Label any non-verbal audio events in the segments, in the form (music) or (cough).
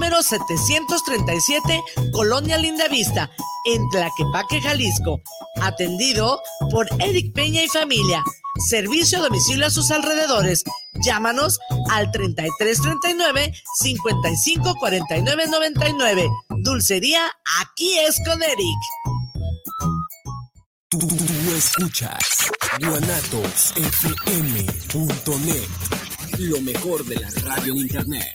número 737, Colonia Lindavista, en Tlaquepaque, Jalisco. Atendido por Eric Peña y familia. Servicio a domicilio a sus alrededores. Llámanos al 3339 554999. Dulcería, aquí es con Eric. Tú, escuchas guanatosfm.net, lo mejor de la radio en internet.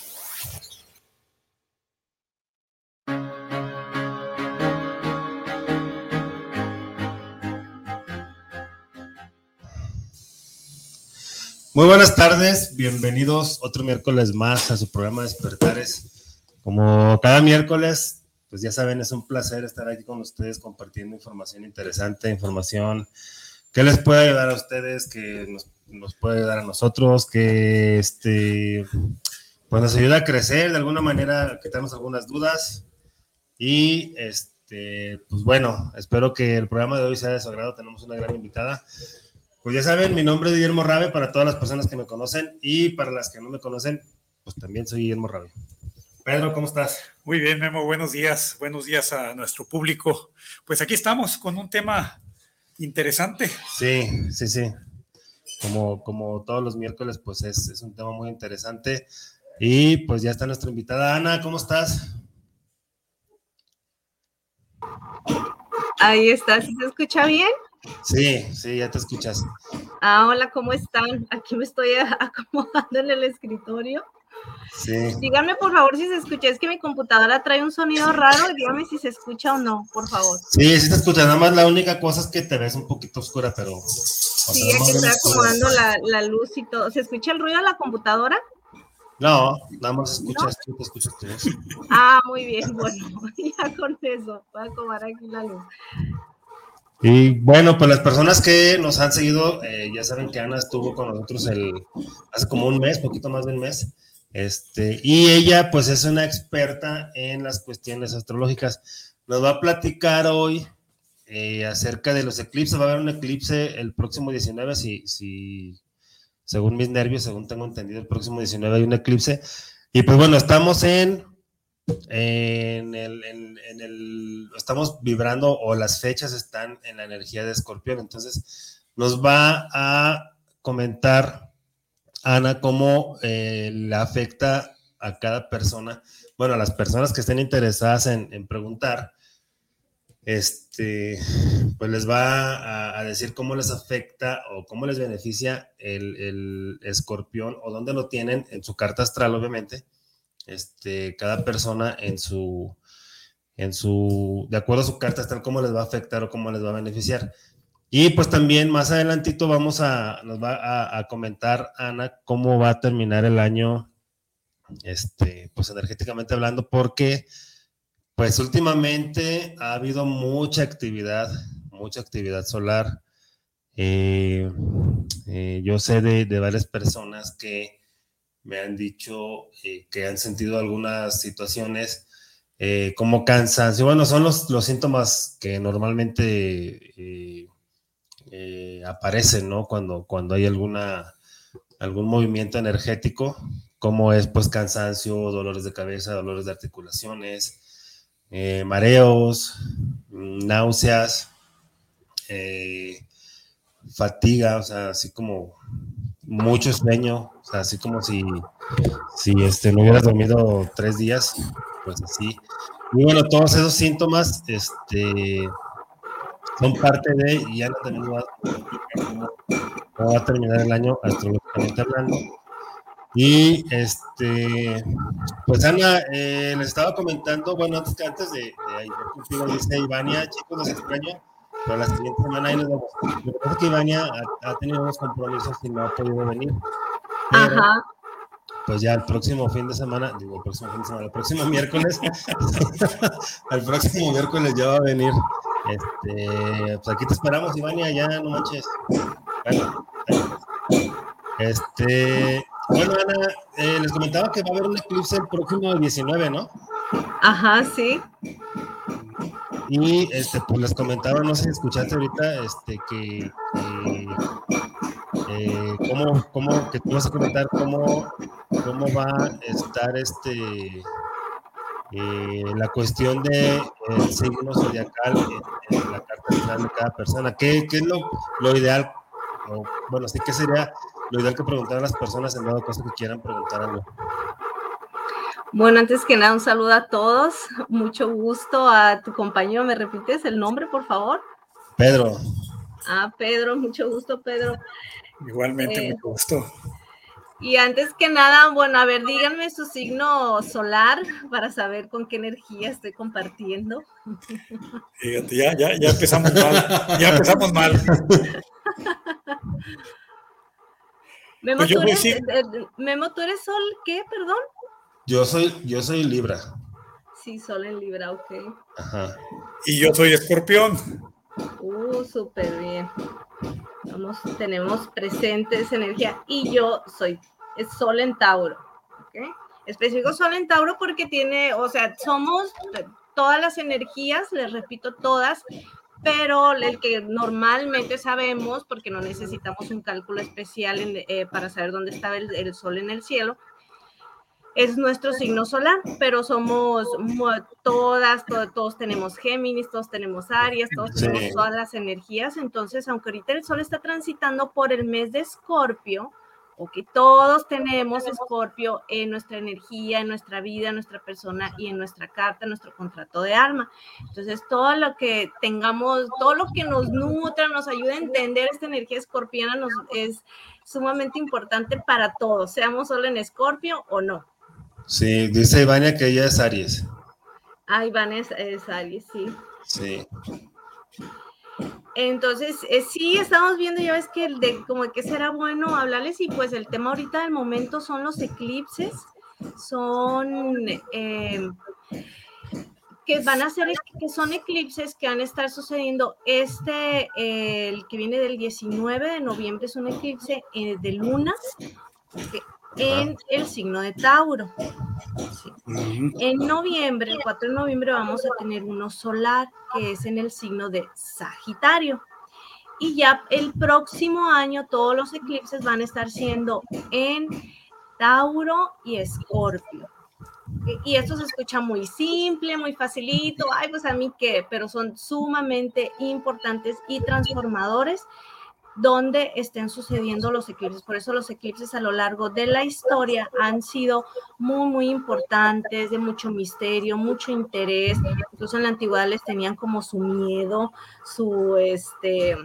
Muy buenas tardes, bienvenidos otro miércoles más a su programa Despertares como cada miércoles, pues ya saben, es un placer estar aquí con ustedes compartiendo información interesante, información que les puede ayudar a ustedes, que nos, puede ayudar a nosotros, que este, pues nos ayuda a crecer de alguna manera, que tenemos algunas dudas. Y este, pues bueno, espero que el programa de hoy sea de su agrado. Tenemos una gran invitada. Pues ya saben, mi nombre es Guillermo Rabe para todas las personas que me conocen y para las que no me conocen, pues también soy Guillermo Rabe. Pedro, ¿cómo estás? Muy bien, Memo, buenos días, buenos días a nuestro público. Pues aquí estamos con un tema interesante. Sí, sí, sí. Como, como todos los miércoles, pues es, es un tema muy interesante. Y pues ya está nuestra invitada Ana, ¿cómo estás? Ahí está, ¿se escucha bien? Sí, sí, ya te escuchas. Ah, hola, ¿cómo están? Aquí me estoy (laughs) acomodando en el escritorio. Sí. Dígame por favor si se escucha, es que mi computadora trae un sonido raro y dígame si se escucha o no, por favor. Sí, sí se escucha, nada más la única cosa es que te ves un poquito oscura, pero... Sí, aquí estoy acomodando la, la, luz y todo. ¿Se escucha el ruido de la computadora? No, nada más escuchas tú, te escuchas tú. Ah, muy bien, (laughs) bueno, (laughs) ya con eso, voy a acomodar aquí la luz. Y bueno, pues las personas que nos han seguido, eh, ya saben que Ana estuvo con nosotros el, hace como un mes, poquito más de un mes. Este, y ella, pues, es una experta en las cuestiones astrológicas. Nos va a platicar hoy eh, acerca de los eclipses. Va a haber un eclipse el próximo 19, si, si, según mis nervios, según tengo entendido, el próximo 19 hay un eclipse. Y pues bueno, estamos en, en, el, el, estamos vibrando o las fechas están en la energía de escorpión. Entonces, nos va a comentar Ana, cómo eh, le afecta a cada persona, bueno, a las personas que estén interesadas en, preguntar, este, pues les va a, decir cómo les afecta o cómo les beneficia el, escorpión o dónde lo tienen en su carta astral, obviamente, este, cada persona en su, en su, de acuerdo a su carta astral, cómo les va a afectar o cómo les va a beneficiar. Y pues también más adelantito vamos a, nos va a, comentar Ana cómo va a terminar el año, este, pues energéticamente hablando, porque pues últimamente ha habido mucha actividad, mucha actividad solar. Eh, eh, yo sé de, varias personas que me han dicho eh, que han sentido algunas situaciones como cansancio. Bueno, son los, los síntomas que normalmente eh, aparecen, ¿no? Cuando, cuando hay alguna, algún movimiento energético, como es pues cansancio, dolores de cabeza, dolores de articulaciones, eh, mareos, náuseas, eh, fatiga, o sea, así como mucho sueño, o sea, así como si, si este, no hubieras dormido tres días, pues así. Y bueno, todos esos síntomas, este, son parte de, y Ana también va, va a terminar el año astrológicamente hablando. Y este, pues Ana, eh, les estaba comentando, bueno, antes, que antes de, de contigo, dice Ivania, chicos, los extraño, pero la siguiente semana ahí nos vamos. Lo que pasa es que Ivania ha, tenido unos compromisos y no ha podido venir. Ajá. Pues ya el próximo fin de semana, digo, el próximo fin de semana, el próximo miércoles, (laughs) el próximo miércoles ya va a venir este, pues aquí te esperamos, Ivania, ya no manches. Este, bueno, Ana, eh, les comentaba que va a haber un eclipse el próximo 19, ¿no? Ajá, sí. Y este, pues les comentaba, no sé si escuchaste ahorita, este, que, eh, cómo, cómo, que tú vas a comentar cómo, cómo va a estar este eh, la cuestión de el signo zodiacal en, la carta final de cada persona. ¿Qué, qué es lo, lo ideal? bueno, sí, ¿qué sería lo ideal que preguntar a las personas en dado caso que quieran preguntar algo? Bueno, antes que nada, un saludo a todos. Mucho gusto a tu compañero. ¿Me repites el nombre, por favor? Pedro. Ah, Pedro, mucho gusto, Pedro. Igualmente, eh, mucho gusto. Y antes que nada, bueno, a ver, díganme su signo solar para saber con qué energía estoy compartiendo. Fíjate, ya, ya, ya empezamos mal. Ya empezamos mal. (laughs) Memo, pues ¿tú eres, eh, Memo, ¿tú eres sol qué, perdón? Yo soy, yo soy Libra. Sí, Sol en Libra, ok. Ajá. Y yo soy Escorpión. Uh, súper bien. Vamos, tenemos presente esa energía. Y yo soy Sol en Tauro. ¿ok? Específico Sol en Tauro porque tiene, o sea, somos todas las energías, les repito, todas, pero el que normalmente sabemos, porque no necesitamos un cálculo especial eh, para saber dónde está el, Sol en el cielo, es nuestro signo solar, pero somos todas, todos tenemos Géminis, todos tenemos Aries, todos tenemos todas las energías. Entonces, aunque ahorita el Sol está transitando por el mes de Escorpio, o que todos tenemos Escorpio en nuestra energía, en nuestra vida, en nuestra persona y en nuestra carta, en nuestro contrato de alma. Entonces, todo lo que tengamos, todo lo que nos nutra, nos ayude a entender esta energía escorpiana, nos, es sumamente importante para todos, seamos solo en Escorpio o no. Sí, dice Ivania que ella es Aries. Ah, Ivania es, Aries, sí. Sí. Entonces, eh, sí, estamos viendo, ya ves que el de como que será bueno hablarles y pues el tema ahorita del momento son los eclipses, son em, que van a ser, que son eclipses que van a estar sucediendo este, el que viene del 19 de noviembre es un eclipse eh, de lunas, en el signo de Tauro. En noviembre, el 4 de noviembre, vamos a tener uno solar que es en el signo de Sagitario. Y ya el próximo año todos los eclipses van a estar siendo en Tauro y Escorpio. Y esto se escucha muy simple, muy facilito, ay, pues a mí qué, pero son sumamente importantes y transformadores donde estén sucediendo los eclipses. Por eso los eclipses a lo largo de la historia han sido muy, muy importantes, de mucho misterio, mucho interés. Incluso en la antigüedad les tenían como su miedo, su, este,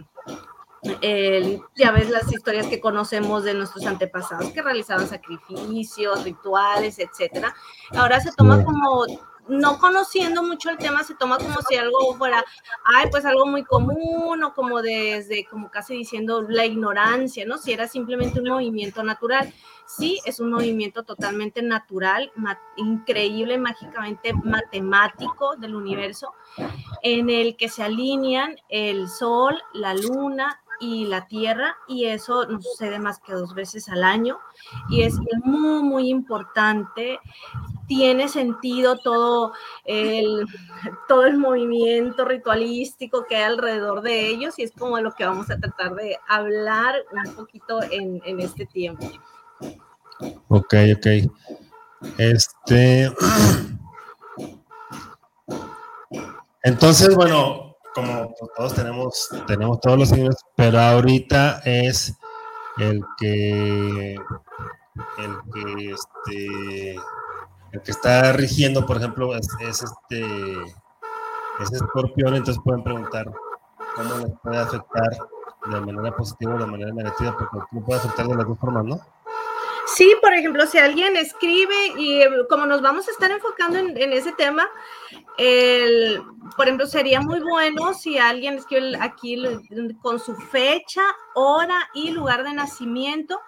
ya ves las historias que conocemos de nuestros antepasados que realizaban sacrificios, rituales, etcétera. Ahora se toma como no conociendo mucho el tema, se toma como si algo fuera, ay, pues algo muy común o como desde, como casi diciendo la ignorancia, ¿no? Si era simplemente un movimiento natural. Sí, es un movimiento totalmente natural, increíble, mágicamente matemático del universo, en el que se alinean el sol, la luna, y la Tierra y eso no sucede más que dos veces al año y es muy, muy importante tiene sentido todo el, todo el movimiento ritualístico que hay alrededor de ellos y es como lo que vamos a tratar de hablar un poquito en, en este tiempo. Ok, ok. Este. (clears throat) Entonces, bueno, como todos tenemos, tenemos todos los signos, pero ahorita es el que el que este el que está rigiendo, por ejemplo, es, este es escorpión, entonces pueden preguntar cómo les puede afectar de manera positiva o de manera negativa, porque no puede afectar de las dos formas, ¿no? Sí, por ejemplo, si alguien escribe y eh, como nos vamos a estar enfocando en, ese tema, el, por ejemplo, sería muy bueno si alguien escribe aquí con su fecha, hora y lugar de nacimiento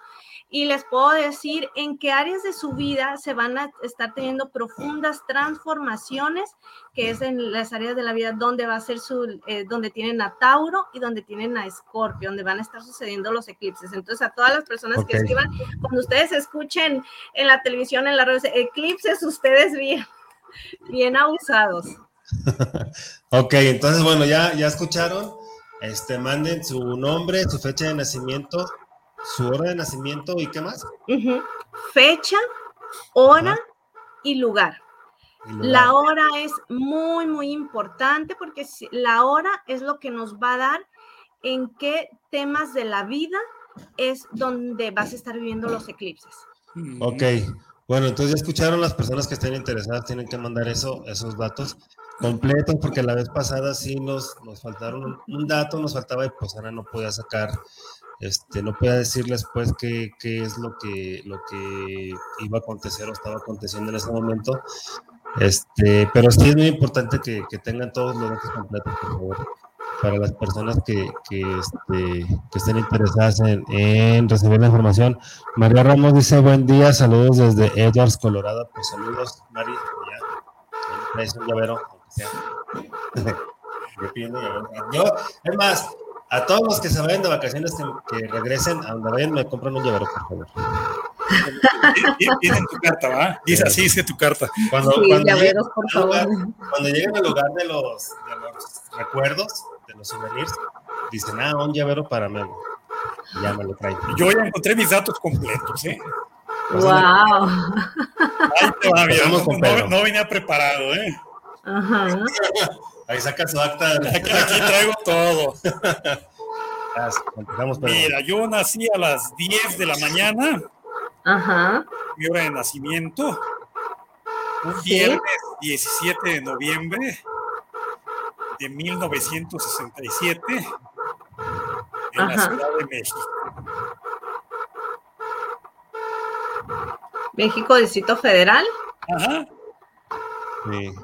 y les puedo decir en qué áreas de su vida se van a estar teniendo profundas transformaciones, que es en las áreas de la vida donde va a ser su, eh, donde tienen a Tauro y donde tienen a Escorpio, donde van a estar sucediendo los eclipses. Entonces, a todas las personas que escriban, cuando ustedes escuchen en la televisión, en las redes, eclipses, ustedes bien, bien abusados. (laughs) ok, entonces, bueno, ya, ya escucharon. Este, manden su nombre, su fecha de nacimiento, su hora de nacimiento y qué más. Fecha, hora y, lugar. La hora es muy, muy importante porque la hora es lo que nos va a dar en qué temas de la vida es donde vas a estar viviendo los eclipses. Ok, bueno, entonces ya escucharon las personas que estén interesadas, tienen que mandar eso, esos datos completos, porque la vez pasada sí nos, nos faltaron un, dato, nos faltaba y pues ahora no podía sacar, este, no podía decirles pues qué, qué es lo que, lo que iba a acontecer o estaba aconteciendo en ese momento. Este, pero sí es muy importante que, que tengan todos los datos completos, por favor, para las personas que, que, este, que estén interesadas en, en, recibir la información. María Ramos dice, buen día, saludos desde Edwards, Colorado. Pues saludos, María. Ya, traes (laughs) un llavero yo es más, a todos los que se vayan de vacaciones, que, regresen a donde vayan, me compran un llavero, por favor. Tienen tu carta, ¿va? Dice así, dice tu carta. Cuando, cuando, lleguen, cuando lleguen al lugar de los, de los recuerdos, de los souvenirs, dicen, ah, un llavero para Memo. ya me lo traen. Yo ya encontré mis datos completos, ¿eh? Wow. Ahí te va, mira, no, no, no, venía preparado, ¿eh? Ajá. (laughs) Ahí saca su acta. Aquí, traigo todo. Mira, yo nací a las 10 de la mañana. Ajá. Mi hora de nacimiento. Un viernes 17 de noviembre de 1967 en la Ciudad de México. México, Distrito Federal. Ajá. Sí.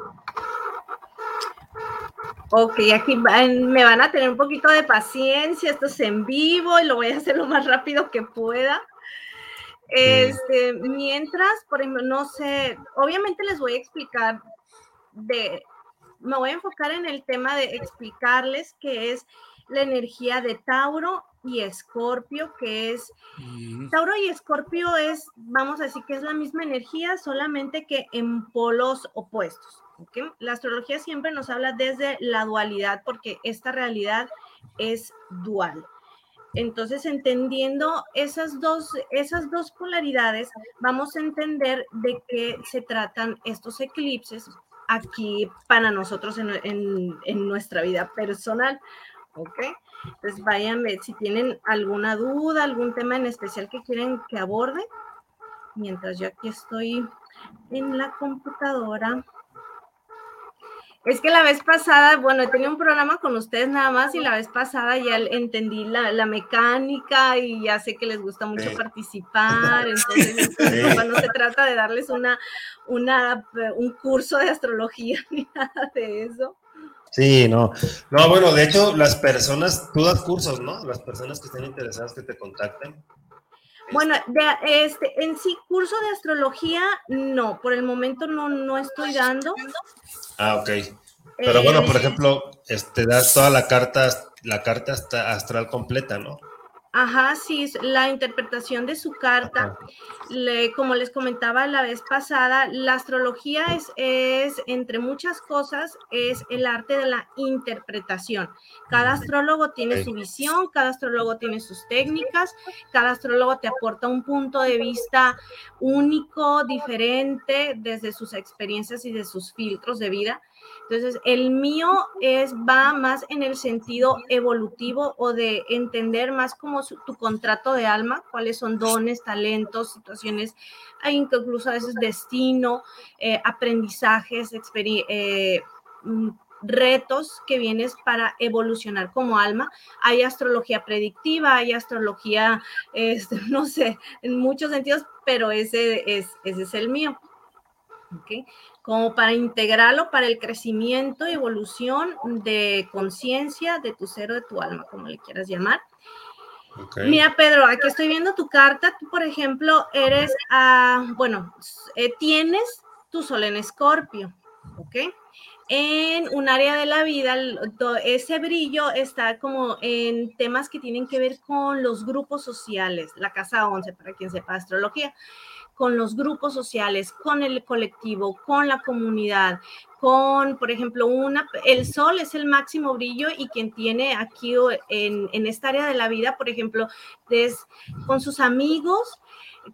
Ok, aquí me van a tener un poquito de paciencia, esto es en vivo y lo voy a hacer lo más rápido que pueda. Este, mientras, por ejemplo, no sé, obviamente les voy a explicar de, me voy a enfocar en el tema de explicarles qué es la energía de Tauro y Escorpio, que es, Tauro y Escorpio es, vamos a decir que es la misma energía, solamente que en polos opuestos. La astrología siempre nos habla desde la dualidad porque esta realidad es dual. Entonces, entendiendo esas dos, esas dos polaridades, vamos a entender de qué se tratan estos eclipses aquí para nosotros en, en, nuestra vida personal. ¿Ok? Entonces, váyanme, si tienen alguna duda, algún tema en especial que quieren que aborde, mientras yo aquí estoy en la computadora. Es que la vez pasada, bueno, tenía un programa con ustedes nada más y la vez pasada ya entendí la, mecánica y ya sé que les gusta mucho participar. (laughs) Entonces, no se trata de darles una, una, un curso de astrología (laughs) ni nada de eso. Sí, no. No, bueno, de hecho, las personas, tú das cursos, ¿no? Las personas que estén interesadas que te contacten. Bueno, de, este, en sí, curso de astrología, no, por el momento no, no estoy dando. Ah, ok. Pero bueno, por eh, ejemplo, este, das toda la carta, la carta astral completa, ¿no? Ajá, sí, la interpretación de su carta, como les comentaba la vez pasada, la astrología es, es, entre muchas cosas, es el arte de la interpretación. Cada astrólogo tiene su visión, cada astrólogo tiene sus técnicas, cada astrólogo te aporta un punto de vista único, diferente, desde sus experiencias y de sus filtros de vida. Entonces, el mío es, va más en el sentido evolutivo o de entender más como tu contrato de alma, cuáles son dones, talentos, situaciones, incluso a veces destino, eh, aprendizajes, eh, mm, retos que vienes para evolucionar como alma. Hay astrología predictiva, hay astrología, este, (laughs) no sé, en muchos sentidos, pero ese es, ese es el mío. ¿Okay? como para integrarlo para el crecimiento y evolución de conciencia de tu ser o de tu alma, como le quieras llamar. Mira, Pedro, aquí estoy viendo tu carta. Tú, por ejemplo, eres, ah, bueno, eh, tienes tu sol en escorpio, ¿ok? En un área de la vida, ese brillo está como en temas que tienen que ver con los grupos sociales, la casa 11, para quien sepa astrología con los grupos sociales, con el colectivo, con la comunidad, con, por ejemplo, una, el sol es el máximo brillo y quien tiene aquí en, en esta área de la vida, por ejemplo, es con sus amigos,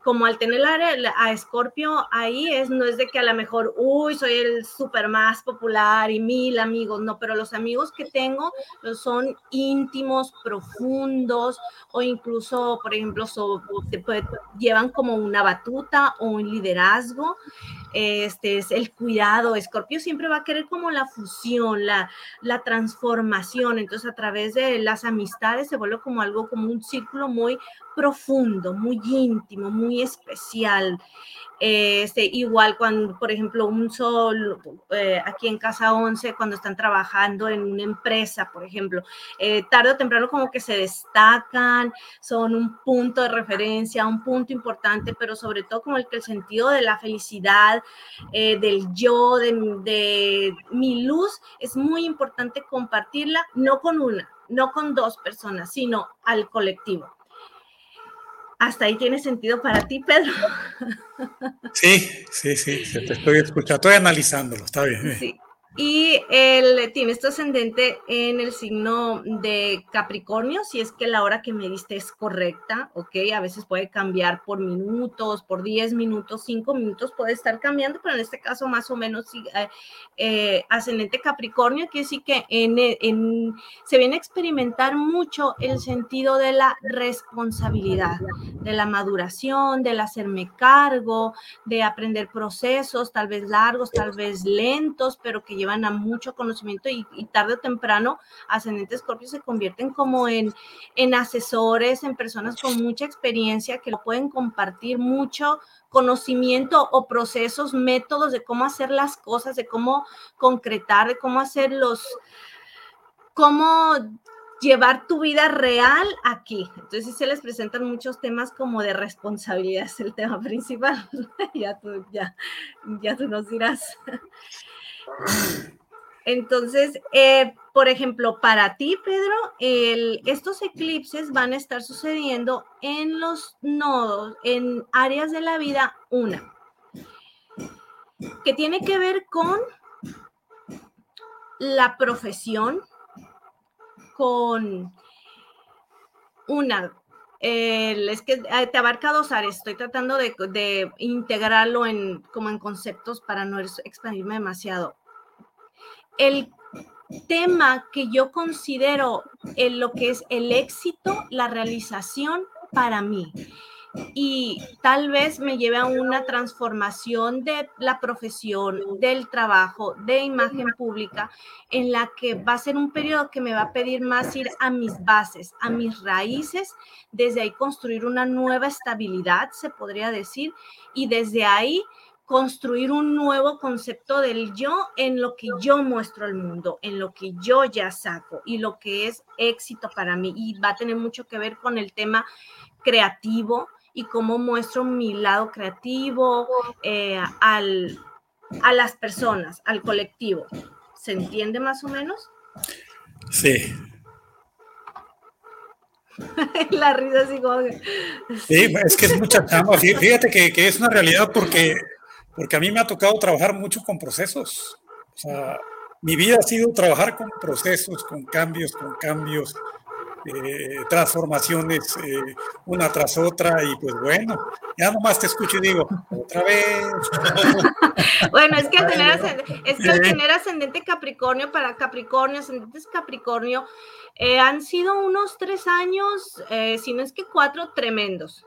como al tener a Scorpio ahí, es, no es de que a lo mejor, uy, soy el súper más popular y mil amigos, no, pero los amigos que tengo son íntimos, profundos, o incluso, por ejemplo, llevan como una batuta o un liderazgo este es el cuidado. Escorpio siempre va a querer como la fusión, la, la transformación. Entonces, a través de las amistades se vuelve como algo, como un círculo muy profundo, muy íntimo, muy especial. Este, igual cuando, por ejemplo, un sol eh, aquí en Casa 11, cuando están trabajando en una empresa, por ejemplo, eh, tarde o temprano como que se destacan, son un punto de referencia, un punto importante, pero sobre todo como el que el sentido de la felicidad, eh, del yo, de, de mi luz, es muy importante compartirla, no con una, no con dos personas, sino al colectivo. Hasta ahí tiene sentido para ti, Pedro. Sí, sí, sí, te estoy escuchando, estoy analizándolo, está bien. Sí. Y él tiene este ascendente en el signo de Capricornio, si es que la hora que me diste es correcta, ¿ok? A veces puede cambiar por minutos, por 10 minutos, 5 minutos puede estar cambiando, pero en este caso más o menos eh, eh, ascendente Capricornio, quiere decir que en, se viene a experimentar mucho el sentido de la responsabilidad, de la maduración, del hacerme cargo, de aprender procesos, tal vez largos, tal vez lentos, pero que llevan a mucho conocimiento y, tarde o temprano ascendentes Scorpio se convierten como en, en asesores, en personas con mucha experiencia que lo pueden compartir mucho conocimiento o procesos, métodos de cómo hacer las cosas, de cómo concretar, de cómo hacer los, cómo llevar tu vida real aquí. Entonces sí se les presentan muchos temas como de responsabilidad, es el tema (laughs) principal. ya, tú, ya, ya tú nos dirás. Entonces, eh, por ejemplo, para ti, Pedro, estos eclipses van a estar sucediendo en los nodos, en áreas de la vida, una, que tiene que ver con la profesión, con una, es que eh, te abarca dos áreas. Estoy tratando de, integrarlo en, como en conceptos para no expandirme demasiado. El tema que yo considero en lo que es el éxito, la realización para mí. Y tal vez me lleve a una transformación de la profesión, del trabajo, de imagen pública, en la que va a ser un periodo que me va a pedir más ir a mis bases, a mis raíces, desde ahí construir una nueva estabilidad, se podría decir, y desde ahí construir un nuevo concepto del yo en lo que yo muestro al mundo, en lo que yo ya saco y lo que es éxito para mí. Y va a tener mucho que ver con el tema creativo, y cómo muestro mi lado creativo eh, al, a las personas, al colectivo. ¿Se entiende más o menos? Sí. (laughs) La risa así como Sí, es que es mucha chamba. Fíjate que, que, es una realidad porque, porque a mí me ha tocado trabajar mucho con procesos. O sea, mi vida ha sido trabajar con procesos, con cambios, con cambios, eh, transformaciones eh, una tras otra y pues bueno, ya nomás te escucho y digo, otra vez. (laughs) bueno, es que al tener, ascendente, es que tener ascendente Capricornio para Capricornio, ascendentes Capricornio, eh, han sido unos tres años, si no es que cuatro, tremendos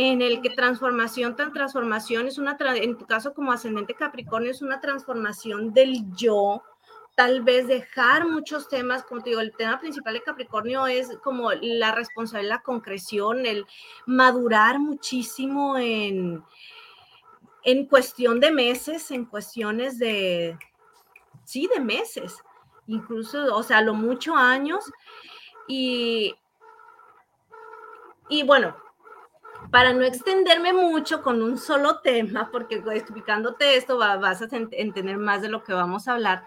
en el que transformación tan transformación es una, en tu caso como ascendente Capricornio, es una transformación del yo, tal vez dejar muchos temas, como te digo, el tema principal de Capricornio es como la responsabilidad, la concreción, el madurar muchísimo en, en cuestión de meses, en cuestiones de, sí, de meses, incluso, o sea, lo mucho años. Y Y bueno, para no extenderme mucho con un solo tema, porque explicándote esto vas a entender más de lo que vamos a hablar.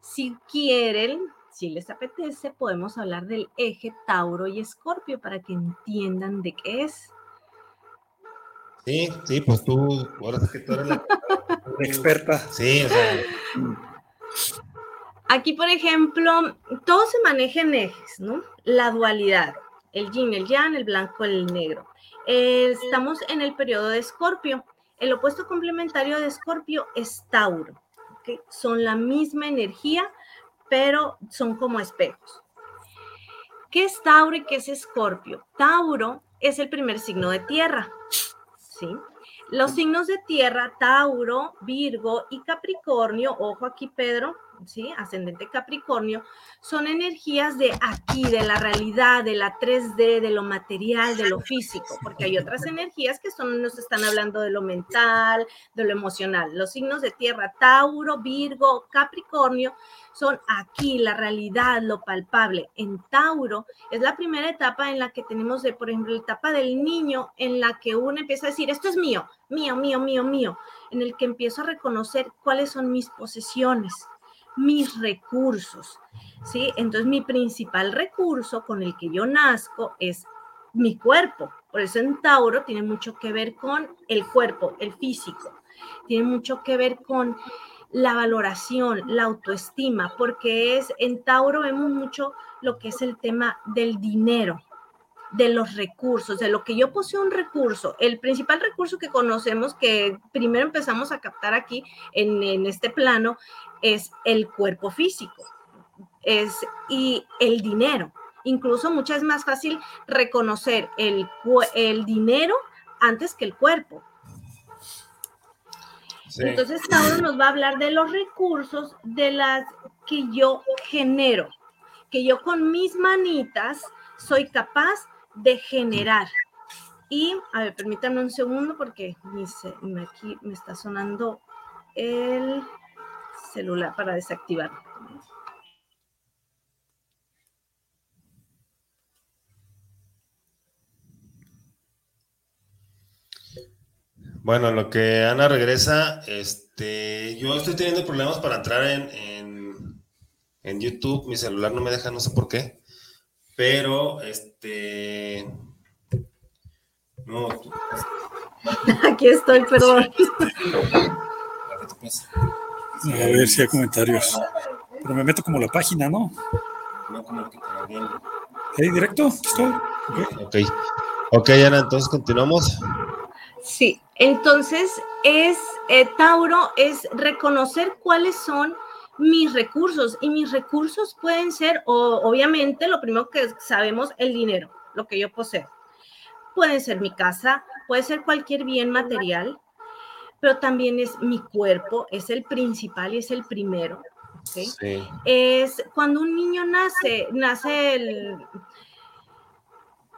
Si quieren, si les apetece, podemos hablar del eje Tauro y Escorpio para que entiendan de qué es. Sí, sí, pues tú, ahora que tú eres la (laughs) experta. Sí, o sea. Aquí, por ejemplo, todo se maneja en ejes, ¿no? La dualidad, el yin, el yang, el blanco, el negro. Estamos en el periodo de Escorpio. El opuesto complementario de Escorpio es Tauro. Son la misma energía, pero son como espejos. ¿Qué es Tauro y qué es Escorpio? Tauro es el primer signo de tierra, ¿sí? Los signos de tierra, Tauro, Virgo y Capricornio, ojo aquí Pedro, ¿sí? Ascendente Capricornio, son energías de aquí, de la realidad, de la 3D, de lo material, de lo físico, porque hay otras energías que son, nos están hablando de lo mental, de lo emocional. Los signos de tierra, Tauro, Virgo, Capricornio, son aquí, la realidad, lo palpable. En Tauro es la primera etapa en la que tenemos, de, por ejemplo, la etapa del niño, en la que uno empieza a decir, esto es mío, mío, mío, mío, mío, en el que empiezo a reconocer cuáles son mis posesiones mis recursos, ¿sí? Entonces mi principal recurso con el que yo nazco es mi cuerpo. Por eso en Tauro tiene mucho que ver con el cuerpo, el físico. Tiene mucho que ver con la valoración, la autoestima, porque es en Tauro vemos mucho lo que es el tema del dinero, de los recursos, de lo que yo poseo un recurso. El principal recurso que conocemos, que primero empezamos a captar aquí en, en este plano, es el cuerpo físico es, y el dinero. Incluso muchas es más fácil reconocer el, el dinero antes que el cuerpo. Entonces, ahora nos va a hablar de los recursos de las que yo genero, que yo con mis manitas soy capaz de generar. Y, a ver, permítanme un segundo porque aquí me está sonando el celular para desactivarlo. Bueno, lo que Ana regresa, este, yo estoy teniendo problemas para entrar en, en, en, YouTube, mi celular no me deja, no sé por qué, pero este, no. (laughs) Aquí estoy, perdón. A ver si hay comentarios. Pero me meto como la página, ¿no? No, como que ¿Ahí directo? Ok. Ok, Ana, entonces continuamos. Sí, entonces es, eh, Tauro, es reconocer cuáles son mis recursos y mis recursos pueden ser, o, obviamente, lo primero que sabemos, el dinero, lo que yo poseo. Puede ser mi casa, puede ser cualquier bien material, pero también es mi cuerpo, es el principal y es el primero. Es cuando un niño nace, nace el,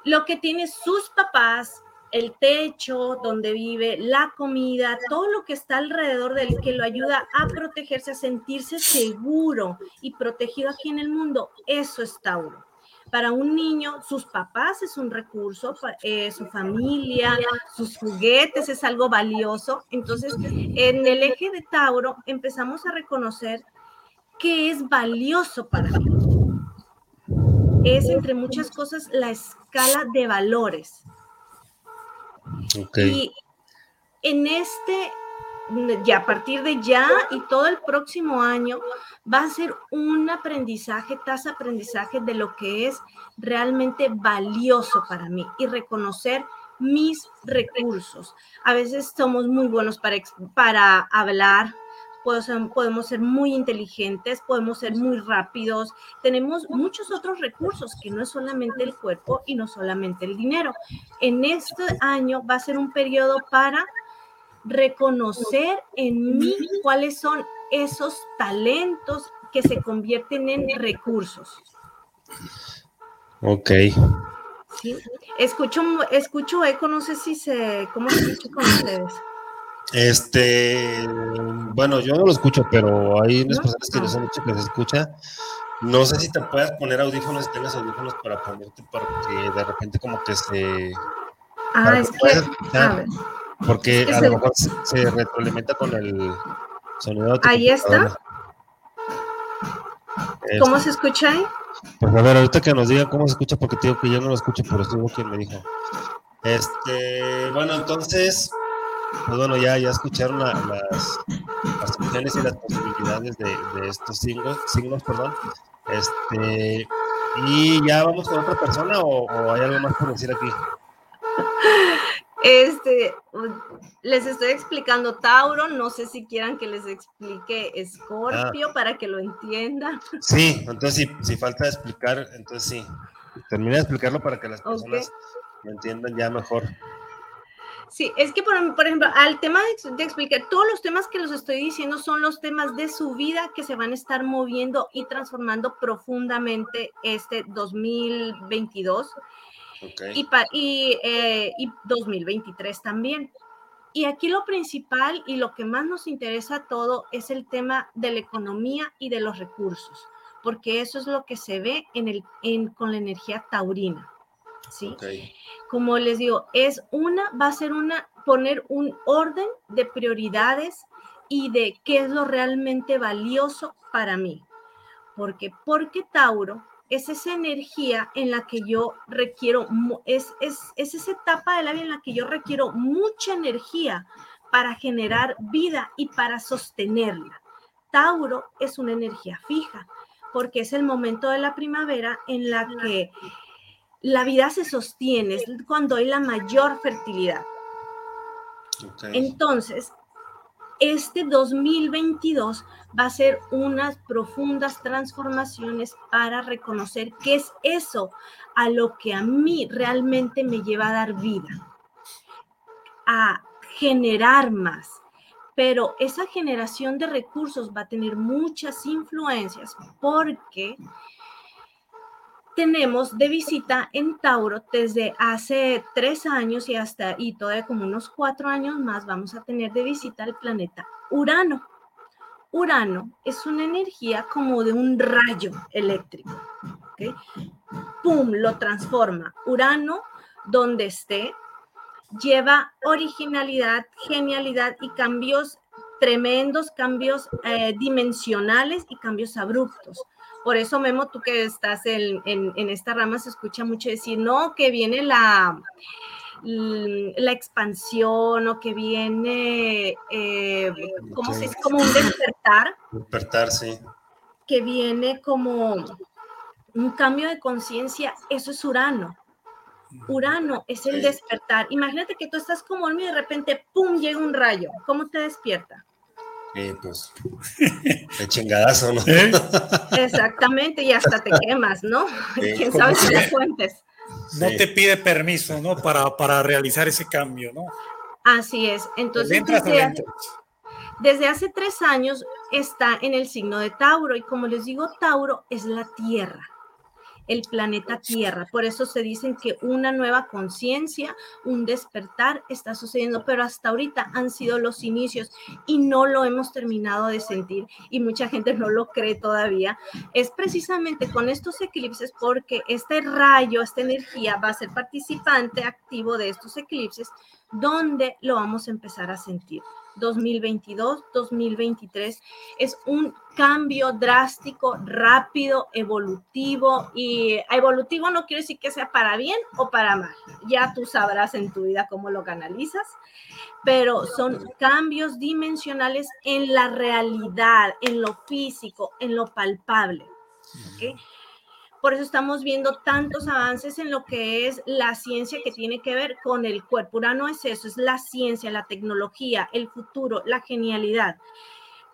lo que tiene sus papás, el techo donde vive, la comida, todo lo que está alrededor del que lo ayuda a protegerse, a sentirse seguro y protegido aquí en el mundo, eso es Tauro. Para un niño, sus papás es un recurso, eh, su familia, sus juguetes es algo valioso. Entonces, en el eje de Tauro empezamos a reconocer qué es valioso para mí. Es, entre muchas cosas, la escala de valores. Y en este, ya a partir de ya y todo el próximo año, va a ser un aprendizaje, tasa aprendizaje de lo que es realmente valioso para mí y reconocer mis recursos. A veces somos muy buenos para, para hablar, podemos ser muy inteligentes, podemos ser muy rápidos, tenemos muchos otros recursos que no es solamente el cuerpo y no solamente el dinero. En este año va a ser un periodo para reconocer en mí cuáles son esos talentos que se convierten en recursos. Ok. Sí. Escucho, escucho eco, no sé si se, ¿cómo se escucha con ustedes? Este, bueno, yo no lo escucho, pero hay unas personas que nos han dicho que se escucha. No sé si te puedes poner audífonos, si tienes audífonos para ponerte, porque de repente como que se... Ah, es que... A ver. Porque a lo mejor se, retroalimenta con el sonido Ahí está. ¿Cómo se escucha ahí? Pues a ver, ahorita que nos diga cómo se escucha, porque te digo que yo no lo escucho, por eso hubo quien me dijo. Este, bueno, entonces, pues bueno, ya, ya escucharon las, las opciones y las posibilidades de, estos signos, signos, perdón. Este, y ya vamos con otra persona o, o hay algo más por decir aquí. Este, les estoy explicando Tauro, no sé si quieran que les explique Escorpio ah. para que lo entiendan. Sí, entonces si, falta explicar, entonces sí, termina de explicarlo para que las personas lo entiendan ya mejor. Sí, es que por, ejemplo, al tema de, de, explicar, todos los temas que los estoy diciendo son los temas de su vida que se van a estar moviendo y transformando profundamente este 2022 y, y, y 2023 también. Y aquí lo principal y lo que más nos interesa todo es el tema de la economía y de los recursos, porque eso es lo que se ve en el, en, con la energía taurina. ¿Sí? Como les digo, es una, va a ser una, poner un orden de prioridades y de qué es lo realmente valioso para mí. Porque, porque Tauro es esa energía en la que yo requiero, es, es, es esa etapa de la vida en la que yo requiero mucha energía para generar vida y para sostenerla. Tauro es una energía fija, porque es el momento de la primavera en la que la vida se sostiene, es cuando hay la mayor fertilidad. Entonces, este 2022 va a ser unas profundas transformaciones para reconocer qué es eso a lo que a mí realmente me lleva a dar vida, a generar más. Pero esa generación de recursos va a tener muchas influencias porque tenemos de visita en Tauro desde hace tres años y hasta, y todavía como unos cuatro años más, vamos a tener de visita el planeta Urano. Urano es una energía como de un rayo eléctrico. ¿okay? ¡Pum! Lo transforma. Urano, donde esté, lleva originalidad, genialidad y cambios tremendos, cambios eh, dimensionales y cambios abruptos. Por eso, Memo, tú que estás en, esta rama, se escucha mucho decir, no, que viene la, la expansión o que viene, eh, ¿cómo se dice? Como un despertar. Despertar, sí. Que viene como un cambio de conciencia, eso es Urano. Urano es el despertar. Imagínate que tú estás como dormido y de repente, ¡pum!, llega un rayo. ¿Cómo te despierta? Pues, de chingadazo, ¿no? ¿Eh? Exactamente, y hasta te quemas, ¿no? (laughs) ¿Quién sabe si te fuentes? No te pide permiso, ¿no? Para, para realizar ese cambio, ¿no? Así es. Entonces, desde, desde hace tres años está en el signo de Tauro, y como les digo, Tauro es la tierra el planeta Tierra. Por eso se dicen que una nueva conciencia, un despertar está sucediendo, pero hasta ahorita han sido los inicios y no lo hemos terminado de sentir y mucha gente no lo cree todavía. Es precisamente con estos eclipses porque este rayo, esta energía va a ser participante activo de estos eclipses donde lo vamos a empezar a sentir. 2022, 2023. Es un cambio drástico, rápido, evolutivo. Y evolutivo no quiere decir que sea para bien o para mal. Ya tú sabrás en tu vida cómo lo canalizas. Pero son cambios dimensionales en la realidad, en lo físico, en lo palpable. ¿okay? Por eso estamos viendo tantos avances en lo que es la ciencia que tiene que ver con el cuerpo. Urano es eso, es la ciencia, la tecnología, el futuro, la genialidad.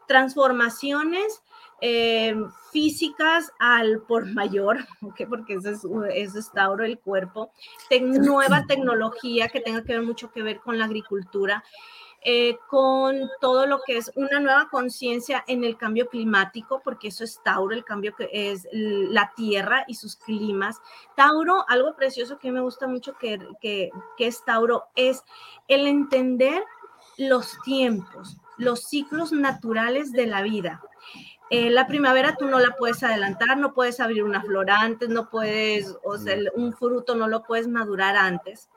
Transformaciones eh, físicas al por mayor, (laughs) ¿okay? porque eso es, eso es Tauro el cuerpo, nueva tecnología que tenga que ver mucho que ver con la agricultura, eh, con todo lo que es una nueva conciencia en el cambio climático, porque eso es Tauro, el cambio que es la Tierra y sus climas. Tauro, algo precioso que me gusta mucho que, que, que es Tauro, es el entender los tiempos, los ciclos naturales de la vida. Eh, la primavera tú no la puedes adelantar, no puedes abrir una flor antes, no puedes, o sea, un fruto no lo puedes madurar antes,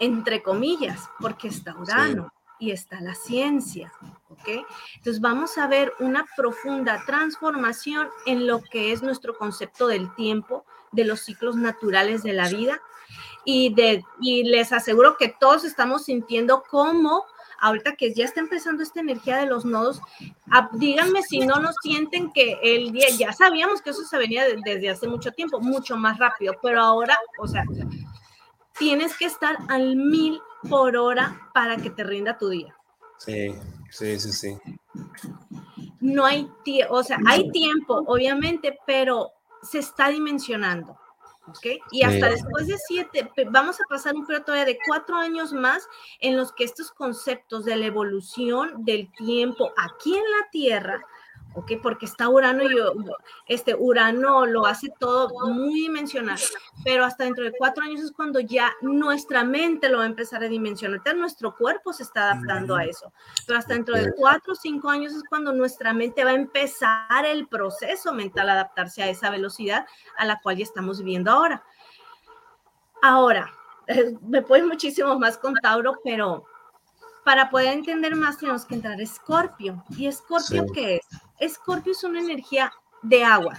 entre comillas, porque está Urano y está la ciencia, ¿ok? Entonces vamos a ver una profunda transformación en lo que es nuestro concepto del tiempo, de los ciclos naturales de la vida y, de, y les aseguro que todos estamos sintiendo cómo ahorita que ya está empezando esta energía de los nodos, díganme si no nos sienten que el día, ya sabíamos que eso se venía desde hace mucho tiempo, mucho más rápido, pero ahora, o sea, tienes que estar al mil por hora para que te rinda tu día. Sí, sí, sí, sí. No hay tiempo, o sea, hay tiempo, obviamente, pero se está dimensionando. ¿ok? Y hasta después de siete, vamos a pasar un periodo de cuatro años más en los que estos conceptos de la evolución del tiempo aquí en la Tierra ¿ok? Porque está Urano y este Urano lo hace todo muy dimensional, pero hasta dentro de cuatro años es cuando ya nuestra mente lo va a empezar a dimensionar, nuestro cuerpo se está adaptando a eso, pero hasta dentro de cuatro o cinco años es cuando nuestra mente va a empezar el proceso mental a adaptarse a esa velocidad a la cual ya estamos viviendo ahora. Ahora, (laughs) me puedo muchísimo más con Tauro, pero para poder entender más tenemos que entrar a Escorpio. ¿Y Escorpio qué es? Escorpio es una energía de agua.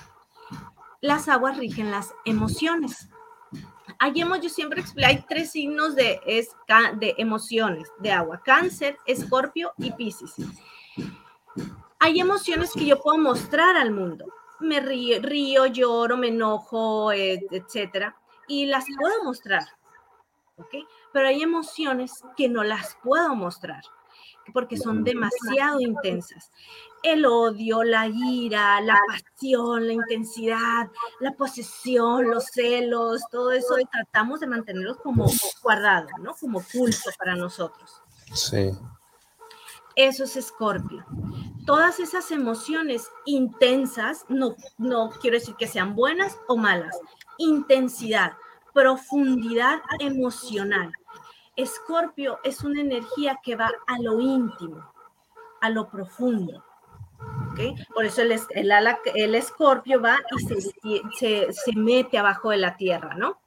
Las aguas rigen las emociones. Hay, yo siempre hay tres signos de, de emociones de agua, cáncer, escorpio y piscis. Hay emociones que yo puedo mostrar al mundo. Me río, río lloro, me enojo, etcétera, y las puedo mostrar. ¿ok? Pero hay emociones que no las puedo mostrar porque son demasiado intensas. El odio, la ira, la pasión, la intensidad, la posesión, los celos, todo eso tratamos de mantenerlos como guardados, ¿no? Como culto para nosotros. Sí. Eso es Escorpio. Todas esas emociones intensas, no, no quiero decir que sean buenas o malas, intensidad, profundidad emocional. Escorpio es una energía que va a lo íntimo, a lo profundo. Por eso el, escorpio va y se, mete abajo de la tierra, ¿no?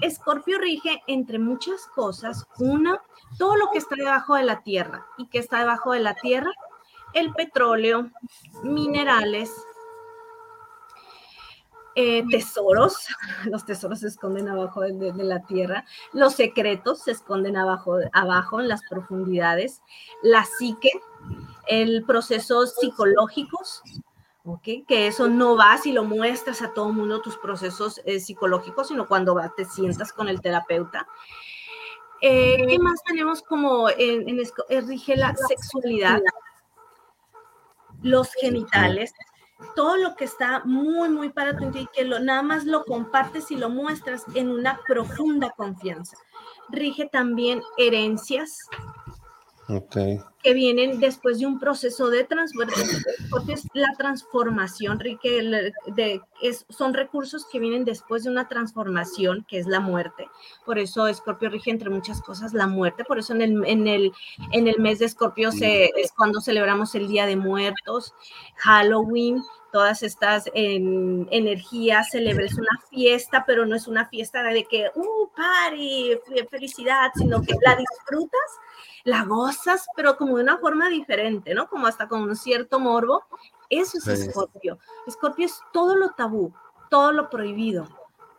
Escorpio rige entre muchas cosas, una, todo lo que está debajo de la tierra. ¿Y que está debajo de la tierra? El petróleo, minerales, eh, tesoros, (laughs) los tesoros se esconden abajo de, la tierra, los secretos se esconden abajo, abajo en las profundidades, la psique, el procesos psicológicos, ¿okay? que eso no va si lo muestras a todo el mundo tus procesos eh, psicológicos, sino cuando te sientas con el terapeuta. Eh, ¿Qué más tenemos como en, rige la sexualidad? Los genitales, todo lo que está muy, muy para tu y que lo, nada más lo compartes y lo muestras en una profunda confianza. Rige también herencias, que vienen después de un proceso de transformación, porque es la transformación, es, son recursos que vienen después de una transformación, que es la muerte. Por eso Escorpio rige entre muchas cosas la muerte, por eso en el, en el, en el mes de Escorpio es cuando celebramos el Día de Muertos, Halloween, todas estas energías, celebres una fiesta, pero no es una fiesta de que, uh, party, felicidad, sino que la disfrutas la gozas, pero como de una forma diferente, ¿no? Como hasta con un cierto morbo. Eso es Escorpio. Escorpio es todo lo tabú, todo lo prohibido,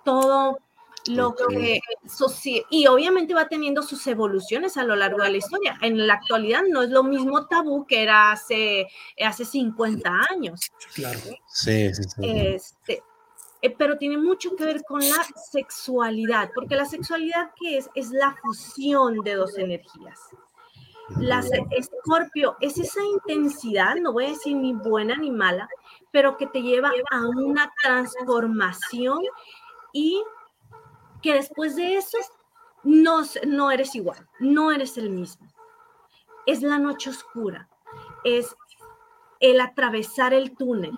todo lo que y obviamente va teniendo sus evoluciones a lo largo de la historia. En la actualidad no es lo mismo tabú que era hace, hace 50 años. Claro. Sí, sí, sí. Este, eh, pero tiene mucho que ver con la sexualidad, porque la sexualidad que es es la fusión de dos energías. La Escorpio es esa intensidad, no voy a decir ni buena ni mala, pero que te lleva a una transformación y que después de eso no, no eres igual, no eres el mismo. Es la noche oscura, es el atravesar el túnel,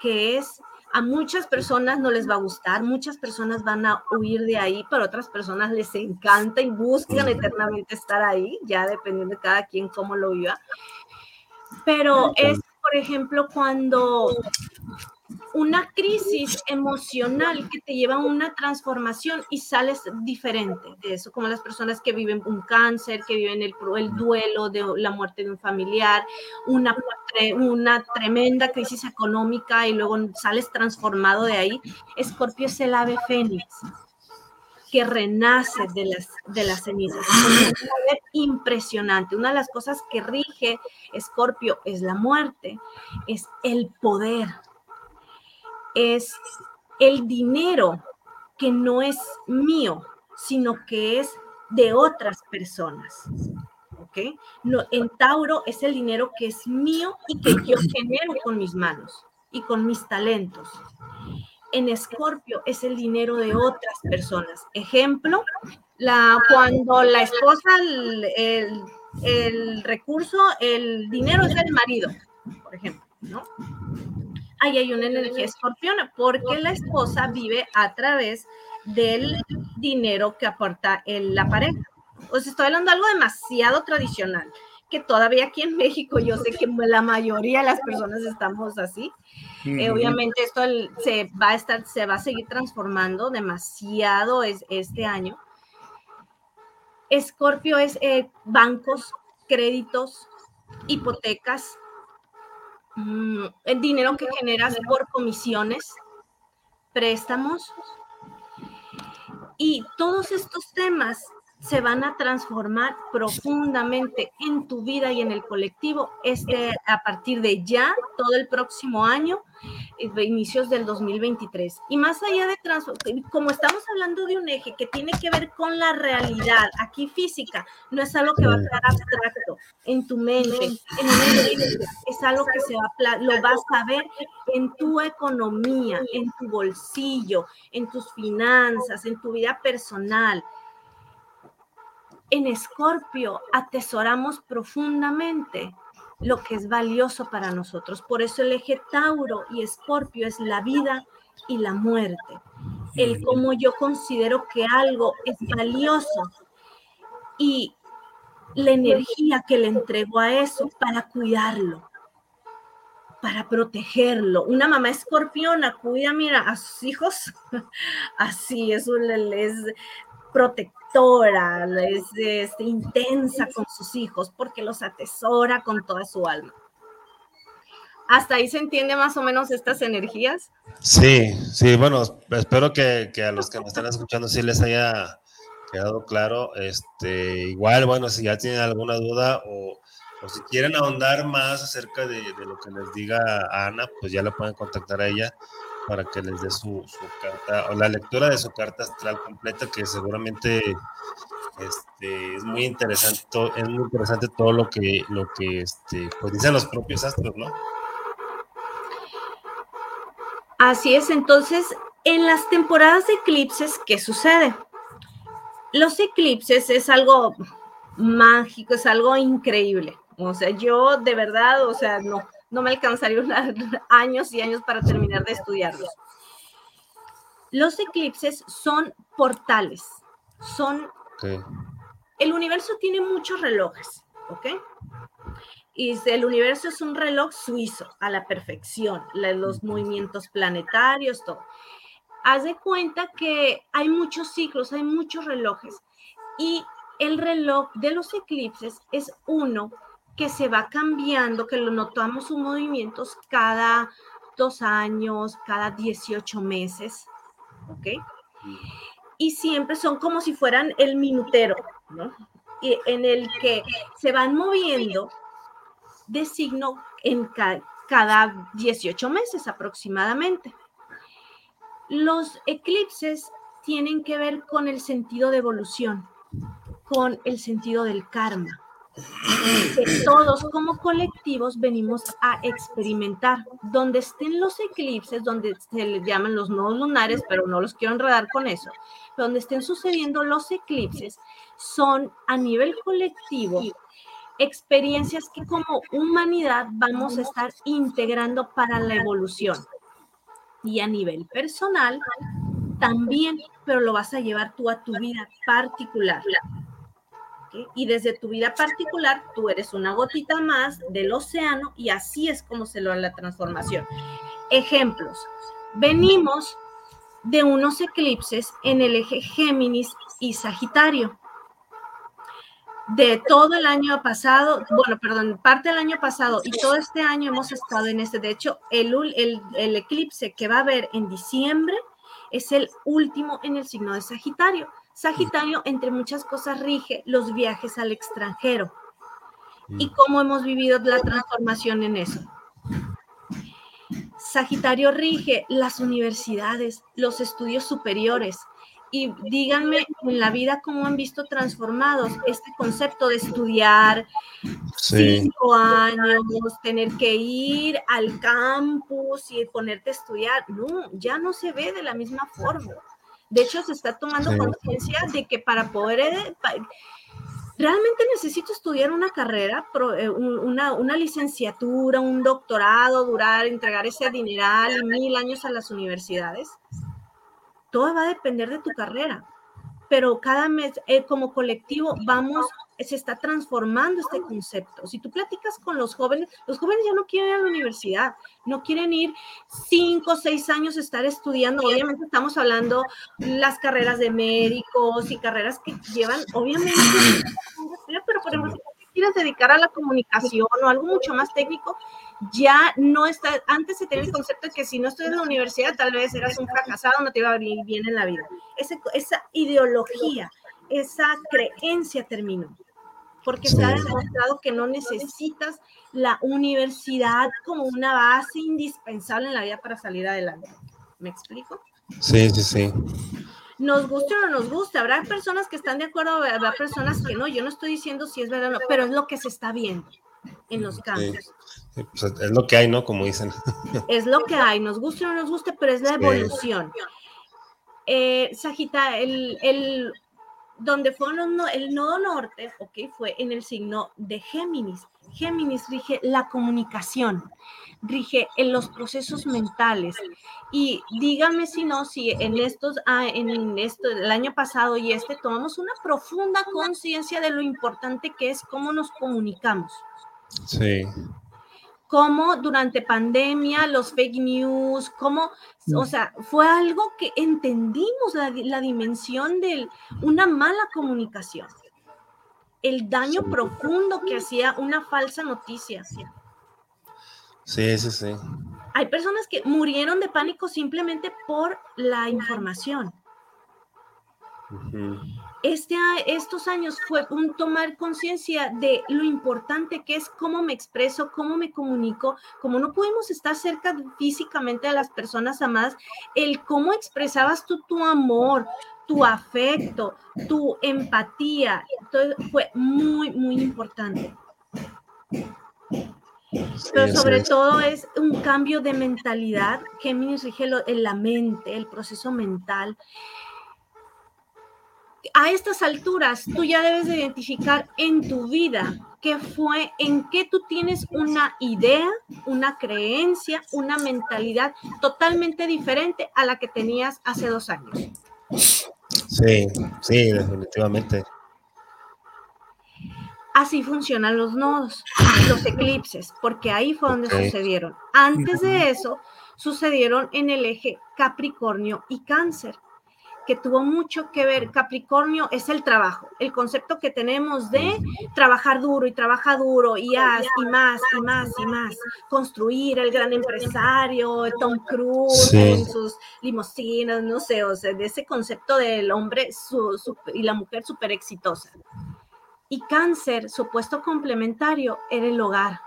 que es a muchas personas no les va a gustar, muchas personas van a huir de ahí, pero otras personas les encanta y buscan eternamente estar ahí, ya dependiendo de cada quien cómo lo viva. Pero es, por por ejemplo, cuando una crisis emocional que te lleva a una transformación y sales diferente de eso, como las personas que viven un cáncer, que viven el, el duelo de la muerte de un familiar, una, una tremenda crisis económica y luego sales transformado de ahí. Escorpio es el ave fénix que renace de las, de las cenizas. Es impresionante. Una de las cosas que rige Escorpio es la muerte, es el poder, es el dinero que no es mío, sino que es de otras personas. ¿Ok? No, en Tauro es el dinero que es mío y que yo genero con mis manos y con mis talentos. En Escorpio es el dinero de otras personas. Ejemplo, la, cuando la esposa, el, el recurso, el dinero es del marido, por ejemplo, ¿no? Ahí hay una energía escorpiona, porque la esposa vive a través del dinero que aporta la pareja. Os estoy hablando de algo demasiado tradicional, que todavía aquí en México yo sé que la mayoría de las personas estamos así. Eh, obviamente esto se va a estar, se va a seguir transformando demasiado este año. Escorpio es eh, bancos, créditos, hipotecas, el dinero que generas por comisiones, préstamos. Y todos estos temas se van a transformar profundamente en tu vida y en el colectivo este, a partir de ya, todo el próximo año, eh, inicios del 2023. Y más allá de como estamos hablando de un eje que tiene que ver con la realidad, aquí física, no es algo que va a quedar abstracto en tu mente, en es algo que se va lo vas a ver en tu economía, en tu bolsillo, en tus finanzas, en tu vida personal en Escorpio atesoramos profundamente lo que es valioso para nosotros. Por eso el eje Tauro y Escorpio es la vida y la muerte. El cómo yo considero que algo es valioso y la energía que le entrego a eso para cuidarlo, para protegerlo. Una mamá escorpiona cuida, mira, a sus hijos, (laughs) así, es, es protectora, es, este, intensa con sus hijos porque los atesora con toda su alma. ¿Hasta ahí se entiende más o menos estas energías? Sí, sí, bueno, espero que, a los que me están escuchando sí les haya quedado claro. Este, igual, bueno, si ya tienen alguna duda o, si quieren ahondar más acerca de, lo que les diga Ana, pues ya la pueden contactar a ella para que les dé su, carta o la lectura de su carta astral completa, que seguramente este, es muy interesante, es muy interesante todo lo que, lo que este, pues dicen los propios astros, ¿no? Así es, entonces, en las temporadas de eclipses, ¿qué sucede? Los eclipses es algo mágico, es algo increíble. O sea, yo de verdad, o sea, no, no me alcanzaría (laughs) años y años para terminar de estudiarlos. Los eclipses son portales, son... El universo tiene muchos relojes, ¿ok? Y el universo es un reloj suizo a la perfección, los movimientos planetarios, todo. Haz de cuenta que hay muchos ciclos, hay muchos relojes y el reloj de los eclipses es uno que se va cambiando, que lo notamos sus movimientos cada dos años, cada 18 meses, ¿ok? Y siempre son como si fueran el minutero, ¿no? Y en el que se van moviendo de signo en cada 18 meses aproximadamente. Los eclipses tienen que ver con el sentido de evolución, con el sentido del karma que todos como colectivos venimos a experimentar. Donde estén los eclipses, donde se les llaman los nodos lunares, pero no los quiero enredar con eso, donde estén sucediendo los eclipses, son a nivel colectivo experiencias que como humanidad vamos a estar integrando para la evolución. Y a nivel personal también, pero lo vas a llevar tú a tu vida particular. Y desde tu vida particular, tú eres una gotita más del océano y así es como se logra la transformación. Ejemplos. Venimos de unos eclipses en el eje Géminis y Sagitario. De todo el año pasado, bueno, perdón, parte del año pasado y todo este año hemos estado en este. De hecho, el, el, el eclipse que va a haber en diciembre es el último en el signo de Sagitario. Sagitario, entre muchas cosas, rige los viajes al extranjero. ¿Y cómo hemos vivido la transformación en eso? Sagitario rige las universidades, los estudios superiores. Y díganme en la vida cómo han visto transformados este concepto de estudiar cinco años, tener que ir al campus y ponerte a estudiar. No, ya no se ve de la misma forma. De hecho, se está tomando conciencia de que para poder eh, realmente necesito estudiar una carrera, eh, una, una, licenciatura, un doctorado, durar, entregar ese dineral mil años a las universidades. Todo va a depender de tu carrera, pero cada mes eh, como colectivo vamos se está transformando este concepto. Si tú platicas con los jóvenes, los jóvenes ya no quieren ir a la universidad, no quieren ir cinco o seis años a estar estudiando. Obviamente estamos hablando las carreras de médicos y carreras que llevan, obviamente, pero por ejemplo, si quieres dedicar a la comunicación o algo mucho más técnico, ya no está, antes se tenía el concepto de que si no estudias en la universidad, tal vez eras un fracasado, no te iba a ir bien en la vida. esa ideología esa creencia terminó, porque se ha demostrado que no necesitas la universidad como una base indispensable en la vida para salir adelante. ¿Me explico? Sí, sí, sí. Nos guste o no nos guste, habrá personas que están de acuerdo, habrá personas que no. Yo no estoy diciendo si es verdad o no, pero es lo que se está viendo en los cambios. Pues, es lo que hay, ¿no? Como dicen. (laughs) Es lo que hay, nos guste o no nos guste, pero es la evolución. Eh, Sajita, el, el, donde fue el nodo norte, ok, fue en el signo de Géminis. Géminis rige la comunicación, rige en los procesos mentales. Y díganme si no, si en estos, ah, en esto, el año pasado y este, tomamos una profunda conciencia de lo importante que es cómo nos comunicamos. Sí cómo durante pandemia los fake news, cómo, o mm. sea, fue algo que entendimos la, dimensión de una mala comunicación, el daño profundo que hacía una falsa noticia. Sí, sí, sí. Hay personas que murieron de pánico simplemente por la información este, estos años fue un tomar conciencia de lo importante que es cómo me expreso, cómo me comunico, como no pudimos estar cerca físicamente de las personas amadas, el cómo expresabas tú tu amor, tu afecto, tu empatía, todo fue muy, muy importante. Pero sobre todo es un cambio de mentalidad. Géminis rige en la mente, el proceso mental a estas alturas tú ya debes de identificar en tu vida qué fue, en qué tú tienes una idea, una creencia, una mentalidad totalmente diferente a la que tenías hace dos años. Sí, sí, definitivamente. Así funcionan los nodos, los eclipses, porque ahí fue donde sucedieron. Antes de eso, sucedieron en el eje Capricornio y Cáncer que tuvo mucho que ver, Capricornio, es el trabajo, el concepto que tenemos de trabajar duro y trabajar duro y, haz, y más y más y más, construir el gran empresario, Tom Cruise en sus limusinas, no sé, o sea, de ese concepto del hombre y la mujer súper exitosa. Y cáncer, su puesto complementario, era el hogar,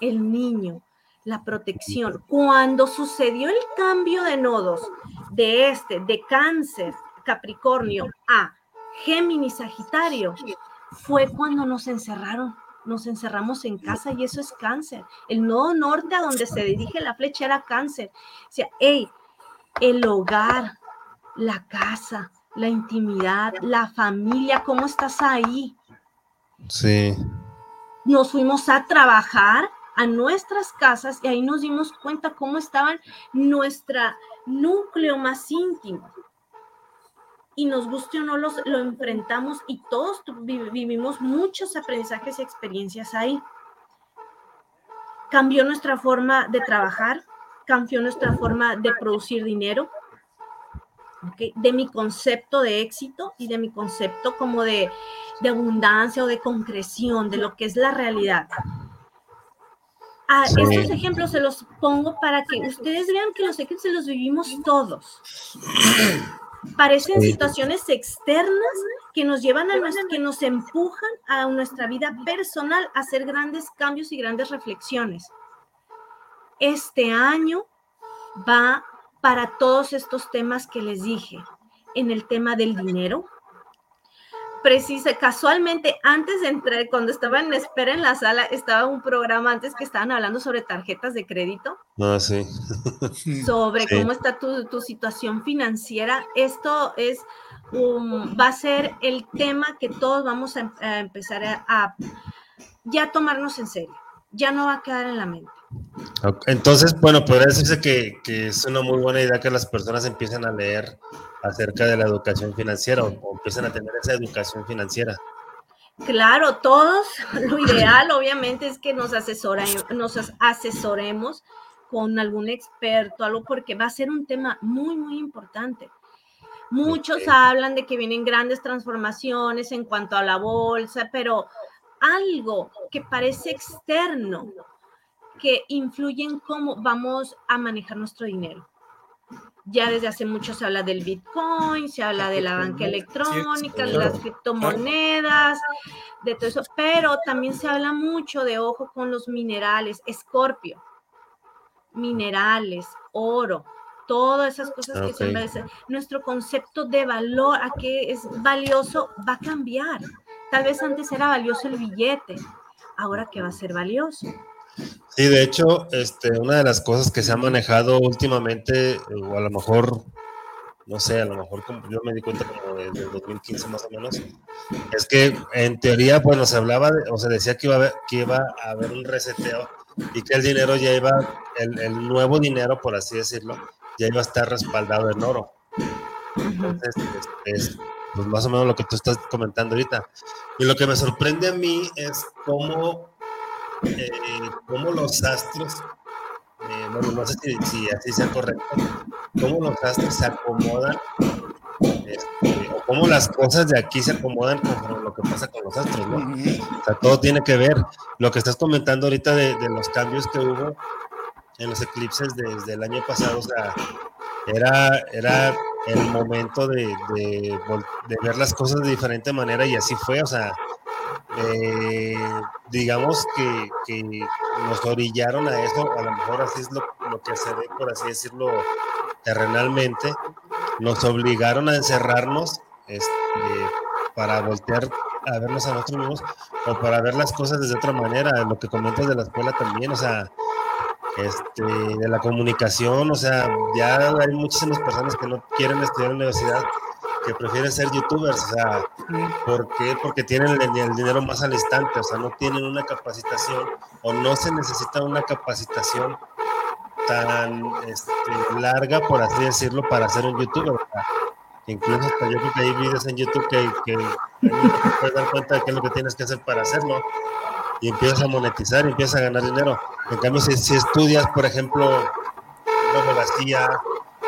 el niño, la protección. Cuando sucedió el cambio de nodos de este, de cáncer, Capricornio a Géminis, Sagitario, fue cuando nos encerraron. Nos encerramos en casa y eso es cáncer. El nodo norte a donde se dirige la flecha era cáncer. O sea, hey, el hogar, la casa, la intimidad, la familia, ¿cómo estás ahí? Sí. Nos fuimos a trabajar a nuestras casas y ahí nos dimos cuenta cómo estaban nuestra núcleo más íntimo. y nos guste o no los, lo enfrentamos y todos vivimos muchos aprendizajes y experiencias ahí. Cambió nuestra forma de trabajar, cambió nuestra forma de producir dinero, de mi concepto de éxito y de mi concepto como de, de abundancia o de concreción, de lo que es la realidad. Ah, estos ejemplos se los pongo para que ustedes vean que los ejemplos los vivimos todos. Parecen situaciones externas que nos llevan a nuestra, que nos empujan a nuestra vida personal a hacer grandes cambios y grandes reflexiones. Este año va para todos estos temas que les dije, en el tema del dinero, precisa, casualmente antes de entrar, cuando estaba en espera en la sala, estaba un programa antes que estaban hablando sobre tarjetas de crédito. Ah, sí. sobre cómo está tu, tu, situación financiera. Esto es, va a ser el tema que todos vamos a, empezar a, ya tomarnos en serio. Ya no va a quedar en la mente. Entonces, bueno, podría decirse que, que es una muy buena idea que las personas empiecen a leer acerca de la educación financiera o, empiezan a tener esa educación financiera. Claro, todos, (laughs) lo ideal obviamente es que nos, nos asesoremos con algún experto, algo porque va a ser un tema muy, muy importante. Muchos hablan de que vienen grandes transformaciones en cuanto a la bolsa, pero algo que parece externo, que influye en cómo vamos a manejar nuestro dinero. Ya desde hace mucho se habla del Bitcoin, se habla de la banca electrónica, de las criptomonedas, de todo eso, pero también se habla mucho de ojo con los minerales, escorpio, minerales, oro, todas esas cosas que se nuestro concepto de valor, a qué es valioso, va a cambiar. Tal vez antes era valioso el billete, ahora que va a ser valioso. Sí, de hecho, este, una de las cosas que se ha manejado últimamente, o a lo mejor, no sé, a lo mejor como yo me di cuenta como desde el 2015 más o menos, es que en teoría, bueno, se hablaba, o se decía que iba, a haber, que iba a haber un reseteo y que el dinero ya iba, el, nuevo dinero, por así decirlo, ya iba a estar respaldado en oro. Entonces, es, pues más o menos lo que tú estás comentando ahorita. Y lo que me sorprende a mí es cómo eh, cómo los astros, eh, bueno, no sé si, así sea correcto, cómo los astros se acomodan, este, o cómo las cosas de aquí se acomodan con lo que pasa con los astros, ¿no? O sea, todo tiene que ver. Lo que estás comentando ahorita de, los cambios que hubo en los eclipses desde el año pasado, o sea, era, era el momento de, de, de, ver las cosas de diferente manera y así fue, o sea, eh, digamos que, nos orillaron a eso, a lo mejor así es lo, que se ve, por así decirlo, terrenalmente, nos obligaron a encerrarnos este, para voltear a vernos a nosotros mismos o para ver las cosas desde otra manera, lo que comentas de la escuela también, o sea, este, de la comunicación, o sea, ya hay muchísimas personas que no quieren estudiar en la universidad que prefieren ser youtubers, o sea, ¿por qué? Porque tienen el, dinero más al instante, o sea, no tienen una capacitación o no se necesita una capacitación tan este, larga, por así decirlo, para ser un youtuber. incluso hasta yo creo que hay videos en YouTube que, que, te puedes dar cuenta de qué es lo que tienes que hacer para hacerlo y empiezas a monetizar empiezas a ganar dinero. En cambio, si, si estudias, por ejemplo, una abogacía,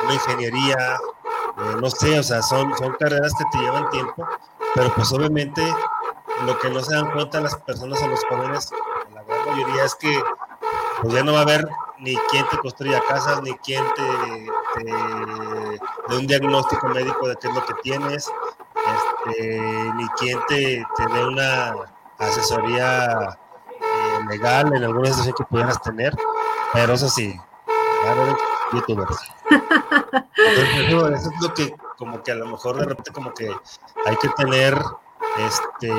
una ingeniería, eh, no sé, o sea, son, son carreras que te llevan tiempo, pero pues obviamente lo que no se dan cuenta las personas o los jóvenes, la gran mayoría es que pues ya no va a haber ni quien te construya casas, ni quien te, dé un diagnóstico médico de qué es lo que tienes, este, ni quien te, te dé una asesoría eh, legal en alguna situación que pudieras tener, pero eso sí, youtubers. eso, es lo que, como que a lo mejor de repente, como que hay que tener este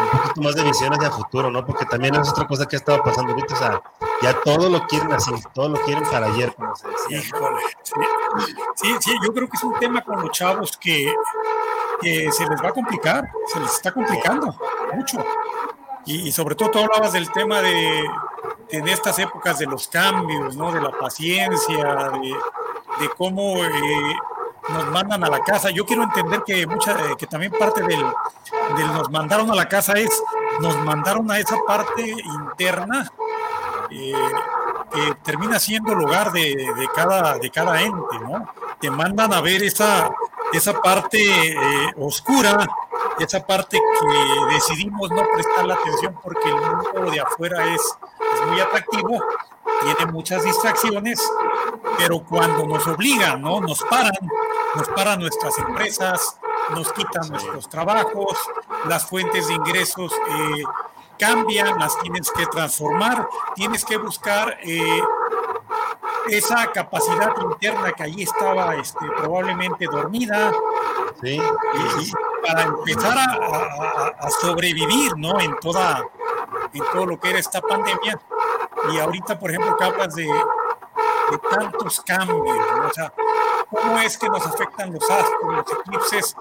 un poquito más de visiones hacia futuro, ¿no? Porque también es otra cosa que ha estado pasando ahorita, o sea, ya todo lo quieren así, todo lo quieren para ayer, como se decía. sí. sí, yo creo que es un tema con los chavos que, que se les va a complicar, se les está complicando mucho. Y, sobre todo tú hablabas del tema de, de, estas épocas de los cambios, ¿no? de la paciencia, de, de cómo eh, nos mandan a la casa. Yo quiero entender que mucha, eh, que también parte del, del, nos mandaron a la casa es, nos mandaron a esa parte interna eh, que termina siendo el hogar de, de, cada, de cada ente, ¿no? Te mandan a ver esa, esa parte eh, oscura, esa parte que decidimos no prestar la atención porque el mundo de afuera es, es muy atractivo, tiene muchas distracciones, pero cuando nos obligan, ¿no? Nos paran, nos paran nuestras empresas, nos quitan nuestros trabajos, las fuentes de ingresos eh, cambian, las tienes que transformar, tienes que buscar eh, esa capacidad interna que allí estaba este, probablemente dormida. Sí. Y, para empezar a, a, a, sobrevivir, ¿no? En toda, en todo lo que era esta pandemia. Y ahorita, por ejemplo, que hablas de, de tantos cambios, ¿no? o sea, cómo es que nos afectan los astros, los eclipses.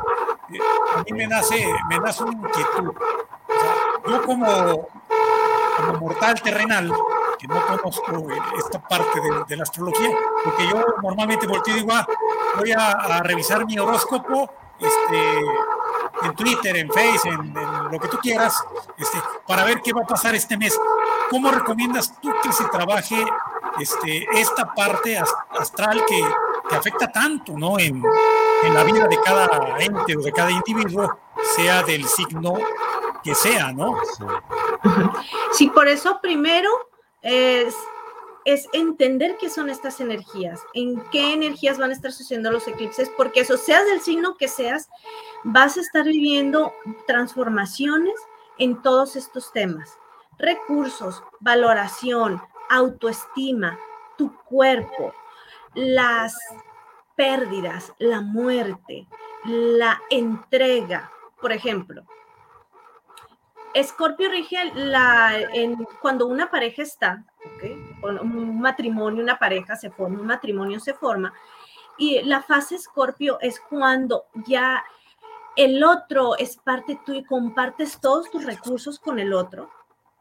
Eh, a mí me nace, me nace una inquietud. O sea, yo como, como mortal terrenal, que no conozco esta parte de, de, la astrología, porque yo normalmente volteo y digo, ah, voy a, a, revisar mi horóscopo este, en Twitter, en Face, en, en, lo que tú quieras, este, para ver qué va a pasar este mes. ¿Cómo recomiendas tú que se trabaje este, esta parte astral que, que afecta tanto ¿no? en, en la vida de cada ente o de cada individuo, sea del signo que sea, ¿no? Sí, por eso primero es, es entender qué son estas energías, en qué energías van a estar sucediendo los eclipses, porque eso, seas del signo que seas, vas a estar viviendo transformaciones en todos estos temas. Recursos, valoración, autoestima, tu cuerpo, las pérdidas, la muerte, la entrega. Por ejemplo, Escorpio rige la, en, cuando una pareja está, ¿okay? un matrimonio, una pareja se forma, un matrimonio se forma, y la fase Escorpio es cuando ya el otro es parte tuyo y compartes todos tus recursos con el otro,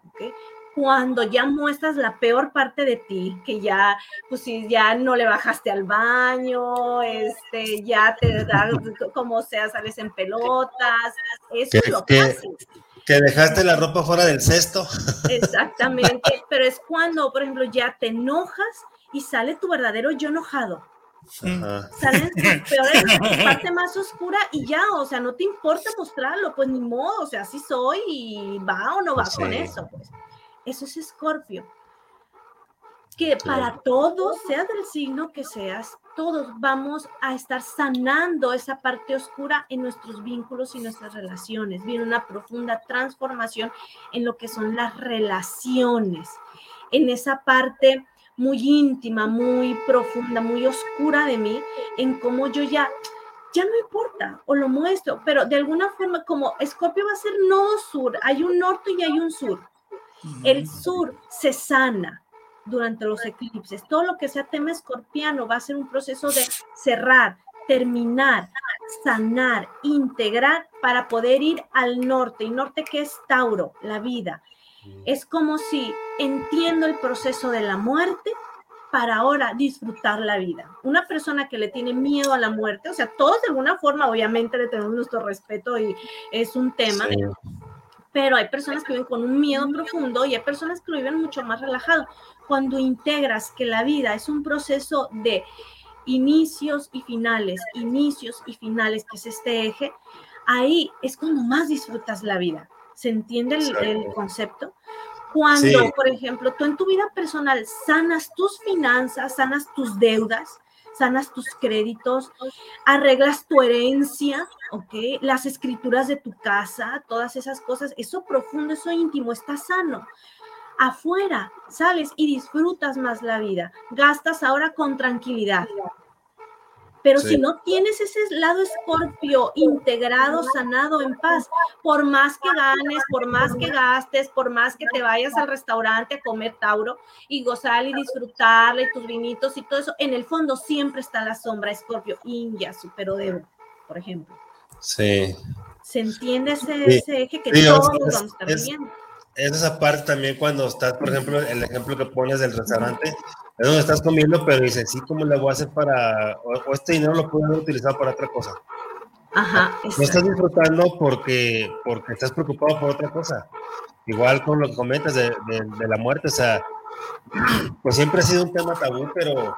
¿okay? cuando ya muestras la peor parte de ti, que ya, pues si ya no le bajaste al baño, este, ya te da, como sea, sales en pelotas, eso es lo que haces. Que dejaste la ropa fuera del cesto. Exactamente, (laughs) pero es cuando, por ejemplo, ya te enojas y sale tu verdadero yo enojado. Ajá. Sale tu (laughs) peor parte más oscura y ya, o sea, no te importa mostrarlo, pues ni modo, o sea, así soy y va o no va sí. con eso, pues. Eso es Escorpio. Que para todos, sea del signo que seas, todos vamos a estar sanando esa parte oscura en nuestros vínculos y nuestras relaciones. Viene una profunda transformación en lo que son las relaciones, en esa parte muy íntima, muy profunda, muy oscura de mí, en cómo yo ya, ya no importa, o lo muestro, pero de alguna forma, como Escorpio va a ser nodo sur, hay un norte y hay un sur. El sur se sana durante los eclipses. Todo lo que sea tema escorpiano va a ser un proceso de cerrar, terminar, sanar, integrar para poder ir al norte. Y norte que es Tauro, la vida. Es como si entiendo el proceso de la muerte para ahora disfrutar la vida. Una persona que le tiene miedo a la muerte, o sea, todos de alguna forma, obviamente le tenemos nuestro respeto y es un tema, sí pero hay personas que viven con un miedo profundo y hay personas que lo viven mucho más relajado. Cuando integras que la vida es un proceso de inicios y finales, inicios y finales, que es este eje, ahí es cuando más disfrutas la vida. ¿Se entiende el, el concepto? Cuando, sí. por ejemplo, tú en tu vida personal sanas tus finanzas, sanas tus deudas, sanas tus créditos, arreglas tu herencia, ¿ok? Las escrituras de tu casa, todas esas cosas, eso profundo, eso íntimo, está sano. Afuera sales y disfrutas más la vida, gastas ahora con tranquilidad. Pero sí. si no tienes ese lado escorpio integrado, sanado, en paz, por más que ganes, por más que gastes, por más que te vayas al restaurante a comer Tauro y gozar y disfrutarle tus vinitos y todo eso, en el fondo siempre está la sombra escorpio, India, superodero, por ejemplo. Sí. ¿Se entiende ese, sí. ese eje que sí, todos es, vamos a estar es, viendo? Es esa parte también cuando estás, por ejemplo, el ejemplo que pones del restaurante, es donde estás comiendo, pero dices, sí, ¿cómo le voy a hacer para, o, este dinero lo puedo haber utilizado para otra cosa? Ajá, No estás disfrutando porque, porque estás preocupado por otra cosa. Igual con lo que comentas de, de, de la muerte, o sea, (clears throat) pues siempre ha sido un tema tabú, pero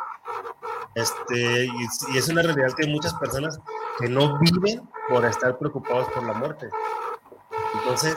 este, y, y, es una realidad que hay muchas personas que no viven por estar preocupados por la muerte. Entonces,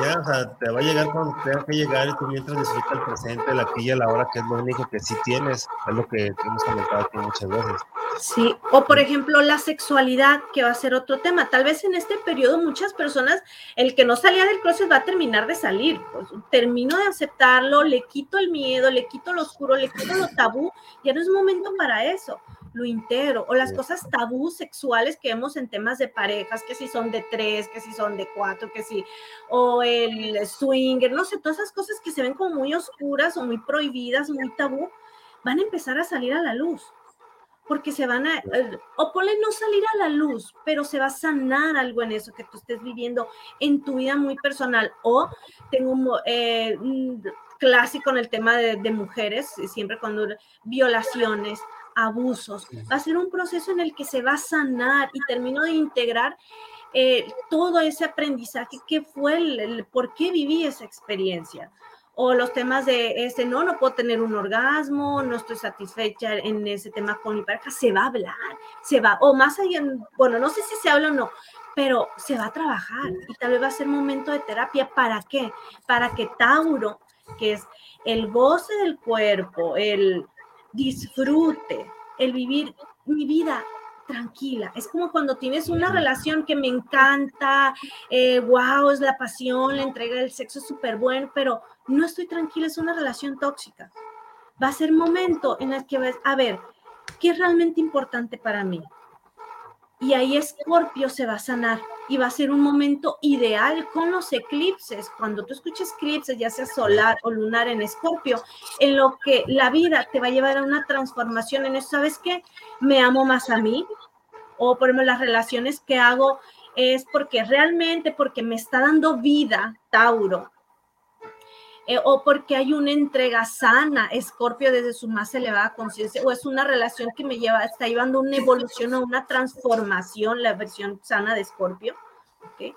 ya, o sea, te va a llegar cuando tenga que llegar y tú mientras disfruta el presente, la aquí y la hora, que es lo único que sí tienes, es lo que hemos comentado aquí muchas veces. Sí, o por ejemplo la sexualidad, que va a ser otro tema. Tal vez en este periodo muchas personas, el que no salía del closet va a terminar de salir. Pues, termino de aceptarlo, le quito el miedo, le quito lo oscuro, le quito lo tabú, ya no es momento para eso lo integro, o las cosas tabú sexuales que vemos en temas de parejas, que si son de tres, que si son de cuatro, que si, o el swinger, no sé, todas esas cosas que se ven como muy oscuras o muy prohibidas, muy tabú, van a empezar a salir a la luz porque se van a, eh, o ponle no salir a la luz, pero se va a sanar algo en eso que tú estés viviendo en tu vida muy personal. O tengo un, eh, clásico en el tema de, de, mujeres, siempre cuando violaciones, abusos, va a ser un proceso en el que se va a sanar y termino de integrar eh, todo ese aprendizaje, qué fue el, el, por qué viví esa experiencia o los temas de este, no, no puedo tener un orgasmo, no estoy satisfecha en ese tema con mi pareja, se va a hablar, se va, o más allá, bueno, no sé si se habla o no, pero se va a trabajar y tal vez va a ser momento de terapia. ¿Para qué? Para que Tauro, que es el goce del cuerpo, el disfrute, el vivir mi vida tranquila. Es como cuando tienes una relación que me encanta, eh, wow, es la pasión, la entrega del sexo es súper bueno, pero no estoy tranquila, es una relación tóxica. Va a ser momento en el que ves, a ver, ¿qué es realmente importante para mí? Y ahí Escorpio se va a sanar y va a ser un momento ideal con los eclipses. Cuando tú escuches eclipses, ya sea solar o lunar en Escorpio, en lo que la vida te va a llevar a una transformación en eso. ¿Sabes qué? Me amo más a mí. O por ejemplo, las relaciones que hago es porque realmente, porque me está dando vida, Tauro, eh, o porque hay una entrega sana, Escorpio desde su más elevada conciencia, o es una relación que me lleva, está llevando una evolución o una transformación, la versión sana de Escorpio, ¿okay?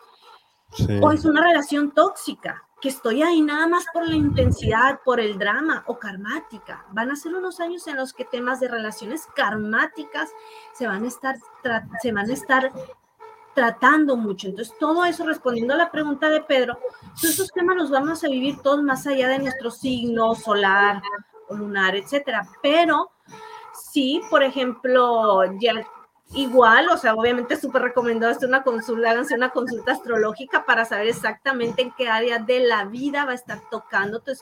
sí. o es una relación tóxica, que estoy ahí nada más por la intensidad, por el drama o karmática. Van a ser unos años en los que temas de relaciones karmáticas se van a estar, se van a estar tratando mucho. Entonces, todo eso respondiendo a la pregunta de Pedro, esos temas los vamos a vivir todos más allá de nuestro signo solar lunar, etcétera. Pero sí, por ejemplo, ya igual, o sea, obviamente súper recomendado hacer una consulta, háganse una consulta astrológica para saber exactamente en qué área de la vida va a estar tocando tu,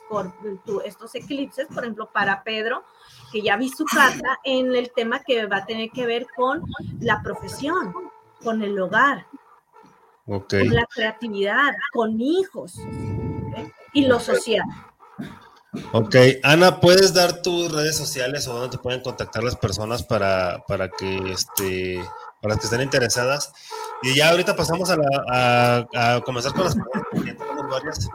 tu estos eclipses, por ejemplo, para Pedro, que ya vi su carta en el tema que va a tener que ver con la profesión con el hogar, okay. con la creatividad, con hijos y lo social. Ok, Ana, ¿puedes dar tus redes sociales o dónde te pueden contactar las personas para, para que este para las que estén interesadas? Y ya ahorita pasamos a, la, a, a comenzar con las preguntas, porque ya tenemos varias.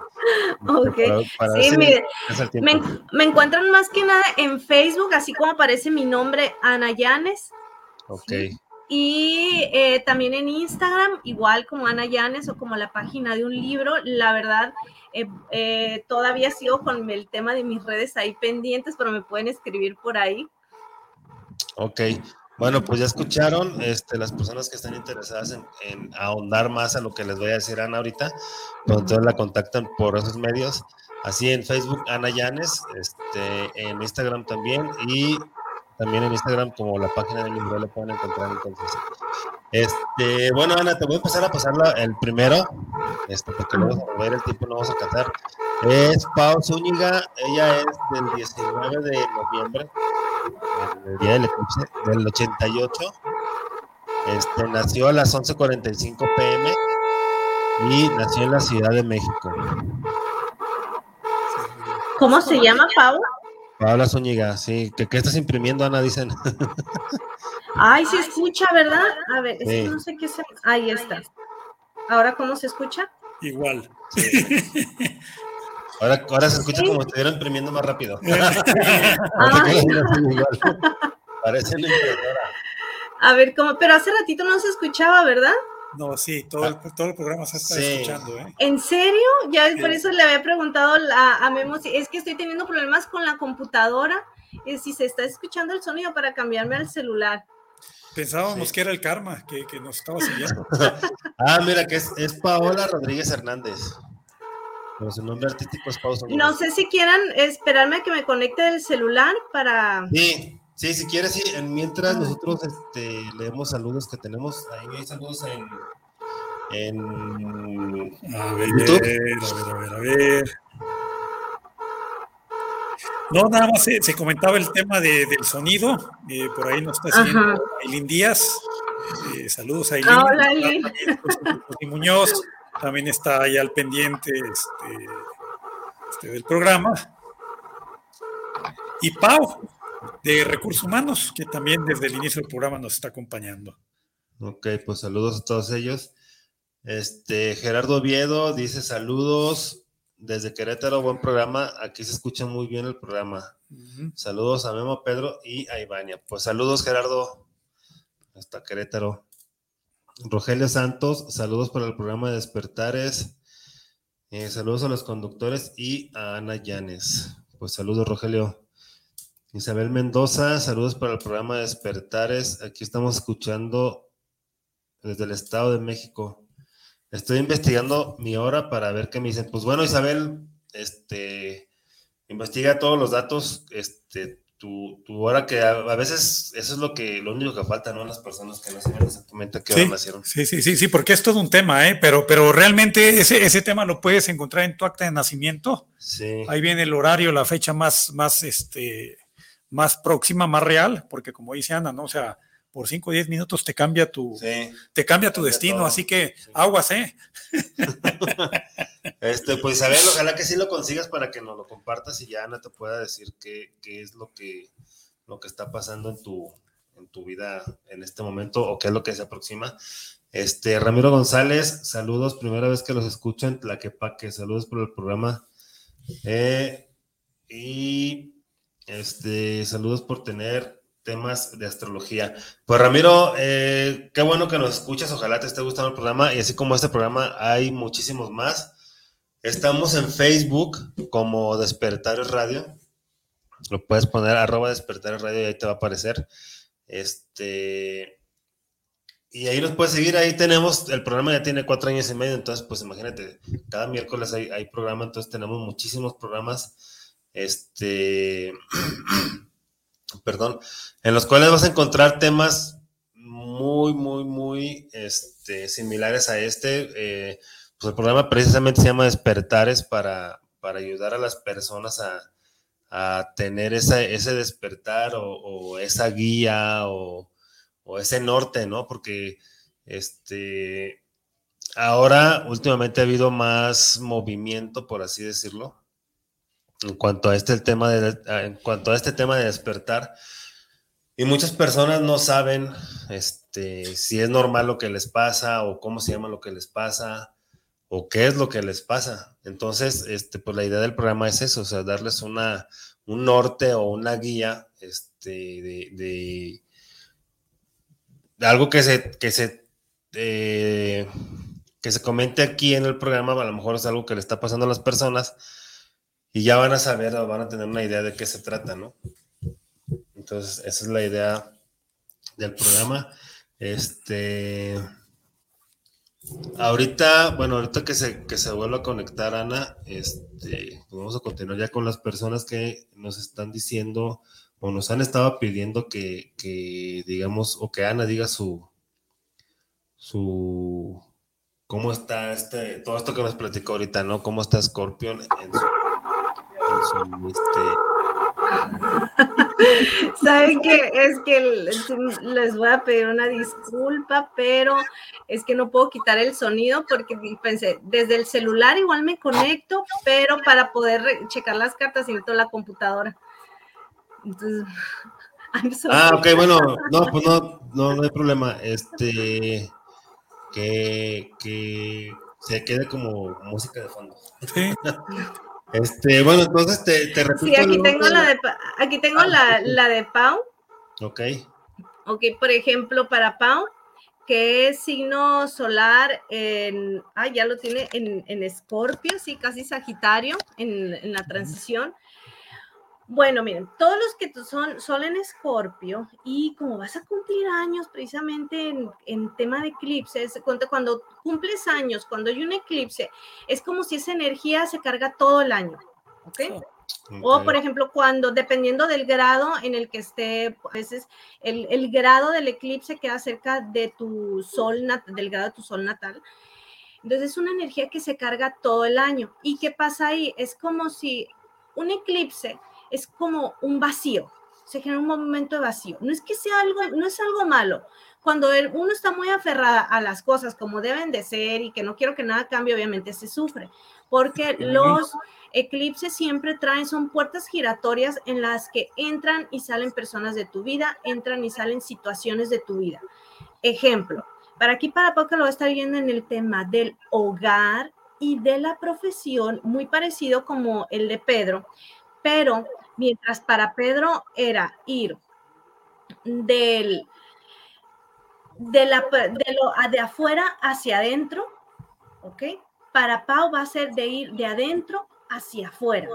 Ok, para, para sí, mire, me, me, encuentran más que nada en Facebook, así como aparece mi nombre, Ana Llanes. Ok. ¿sí? Y eh, también en Instagram, igual como Ana Llanes o como la página de un libro, la verdad, eh, eh, todavía sigo con el tema de mis redes ahí pendientes, pero me pueden escribir por ahí. Ok, bueno, pues ya escucharon, este, las personas que están interesadas en, ahondar más a lo que les voy a decir Ana ahorita, pues entonces la contactan por esos medios, así en Facebook Ana Llanes, este, en Instagram también y también en Instagram como la página del libro lo pueden encontrar entonces. Este, bueno, Ana, te voy a empezar a pasar la, el primero, este, porque luego a ver el tiempo no vamos a catar. Es Pau Zúñiga, ella es del 19 de noviembre, el día del eclipse, del 88. Este, nació a las 11.45 pm y nació en la Ciudad de México. ¿Cómo se llama, Pau? Paola Zúñiga, sí. ¿Qué, ¿Qué, estás imprimiendo, Ana? Dicen. (laughs) Ay, se escucha, ¿verdad? A ver, es sí. que no sé qué se. Ahí está. ¿Ahora cómo se escucha? Igual. Sí. (laughs) Ahora, ahora se escucha como si estuvieran imprimiendo más rápido. (laughs) Ay. Parece una impresora. A ver, ¿cómo? Pero hace ratito no se escuchaba, ¿verdad? No, sí, todo el, todo el programa se está Sí. escuchando, ¿eh? ¿En serio? Ya Sí. por eso le había preguntado a, a Memo si es que estoy teniendo problemas con la computadora y si se está escuchando el sonido para cambiarme al celular. Pensábamos Sí. que era el karma que, que nos estaba siguiendo. (laughs) Ah, mira, que es, es Paola Rodríguez Hernández. Pero su nombre artístico es Pausa. No sé si quieran esperarme a que me conecte del celular para... Sí, sí, si quieres, sí. En- Mientras nosotros este, leemos saludos que tenemos. Ahí hay saludos en. en A ver, YouTube. a ver, a ver, a ver. No, nada más se, se comentaba el tema de- del sonido. eh, por ahí nos está siguiendo Aileen Díaz. Eh, saludos a Aileen. Ah, hola, Aileen. también José- José Muñoz también está ahí al pendiente este, este, del programa. Y Pau, de Recursos Humanos, que también desde el inicio del programa nos está acompañando. Ok, pues saludos a todos ellos. Este, Gerardo Oviedo dice saludos desde Querétaro, buen programa. Aquí se escucha muy bien el programa. Saludos a Memo Pedro y a Ivania. Pues saludos, Gerardo, hasta Querétaro. Rogelio Santos, saludos para el programa de Despertares. Eh, saludos a los conductores y a Ana Llanes. Pues saludos, Rogelio. Isabel Mendoza, saludos para el programa de Despertares. Aquí estamos escuchando desde el Estado de México. Estoy investigando mi hora para ver qué me dicen. Pues bueno, Isabel, este, investiga todos los datos, este, tu, tu hora que a, a veces eso es lo que, lo único que falta, ¿no? Las personas que no saben exactamente a qué hora Sí, nacieron. sí, sí, sí, sí, porque es todo un tema, ¿eh? Pero, pero realmente ese, ese tema lo puedes encontrar en tu acta de nacimiento. Sí. Ahí viene el horario, la fecha más, más, este, más próxima, más real, porque como dice Ana, ¿no? O sea, por 5 o 10 minutos te cambia tu, Sí. te cambia tu destino, todo. así que Sí. aguas, ¿eh? (laughs) Este, pues Isabel, ojalá que sí lo consigas para que nos lo compartas y ya Ana te pueda decir qué, qué es lo que, lo que está pasando en tu, en tu vida en este momento o qué es lo que se aproxima. Este, Ramiro González, saludos, primera vez que los escucho en Tlaquepaque, saludos por el programa. Eh, y este, saludos por tener temas de astrología. Pues Ramiro, eh, qué bueno que nos escuchas, ojalá te esté gustando el programa y así como este programa hay muchísimos más. Estamos en Facebook como Despertares Radio. Lo puedes poner arroba Despertares Radio y ahí te va a aparecer. Este. Y ahí nos puedes seguir, ahí tenemos, el programa ya tiene cuatro años y medio, entonces pues imagínate, cada miércoles hay, hay programa, entonces tenemos muchísimos programas, este, (clears throat) perdón, en los cuales vas a encontrar temas muy, muy, muy este, similares a este. Eh, pues el programa precisamente se llama Despertares para, para ayudar a las personas a, a tener esa, ese despertar o, o esa guía o, o ese norte, ¿no? Porque este, ahora últimamente ha habido más movimiento, por así decirlo, en cuanto a este tema de, en cuanto a este tema de despertar. Y muchas personas no saben este, si es normal lo que les pasa o cómo se llama lo que les pasa o qué es lo que les pasa. Entonces, este, pues la idea del programa es eso, o sea, darles una, un norte o una guía este, de algo que se, que se, eh, que se comente aquí en el programa, a lo mejor es algo que le está pasando a las personas y ya van a saber o van a tener una idea de qué se trata, ¿no? Entonces, esa es la idea del programa. Este. Ahorita, bueno, ahorita que se, que se vuelva a conectar Ana, este, vamos a continuar ya con las personas que nos están diciendo o nos han estado pidiendo que, que digamos, o que Ana diga su, su, cómo está este, todo esto que nos platicó ahorita, ¿no? Cómo está Scorpion en su, su, este, (laughs) Saben que es que les voy a pedir una disculpa, pero es que no puedo quitar el sonido porque pensé, desde el celular igual me conecto, pero para poder checar las cartas necesito la computadora. Entonces, (laughs) I'm sorry. Ah, ok, bueno, no, pues no, no, no hay problema. Este, que, que se quede como música de fondo. Sí. (laughs) Este, bueno, entonces te, te repito. Sí, aquí tengo, la de, aquí tengo Ah, la, la de Pau. Ok, Ok, por ejemplo, para Pau, que es signo solar en, ah, ya lo tiene en, en Escorpio, sí, casi Sagitario, en, en la transición. Bueno, miren, todos los que son sol en Escorpio y como vas a cumplir años precisamente en, en tema de eclipses, cuando, cumples años, cuando hay un eclipse, es como si esa energía se carga todo el año, ¿ok? O, ok. por ejemplo, cuando, dependiendo del grado en el que esté, a veces el, el grado del eclipse queda cerca de tu sol, del grado de tu sol natal. Entonces, es una energía que se carga todo el año. ¿Y qué pasa ahí? Es como si un eclipse es como un vacío, se genera un momento de vacío. No es que sea algo, no es algo malo. Cuando el- uno está muy aferrada a las cosas como deben de ser y que no quiero que nada cambie, obviamente se sufre, porque los eclipses siempre traen, son puertas giratorias en las que entran y salen personas de tu vida, entran y salen situaciones de tu vida. Ejemplo, para aquí, para poco lo va a estar viendo en el tema del hogar y de la profesión, muy parecido como el de Pedro, pero mientras para Pedro era ir del, de, la, de, lo, de afuera hacia adentro, ¿ok? Para Pau va a ser de ir de adentro hacia afuera.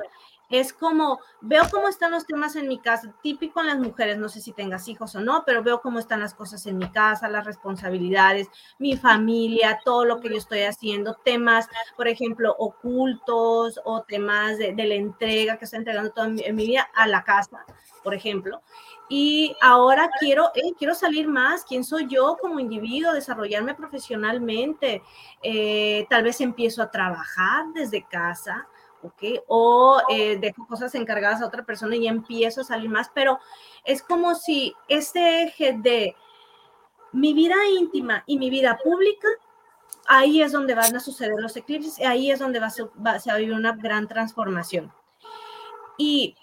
Es como, veo cómo están los temas en mi casa, típico en las mujeres, no sé si tengas hijos o no, pero veo cómo están las cosas en mi casa, las responsabilidades, mi familia, todo lo que yo estoy haciendo, temas, por ejemplo, ocultos o temas de, la entrega que estoy entregando toda mi, en mi vida a la casa, por ejemplo. Y ahora quiero, eh, quiero salir más, quién soy yo como individuo, desarrollarme profesionalmente, eh, tal vez empiezo a trabajar desde casa, O eh, dejo cosas encargadas a otra persona y empiezo a salir más, pero es como si este eje de mi vida íntima y mi vida pública, ahí es donde van a suceder los eclipses, y ahí es donde va a, se va a vivir una gran transformación. Y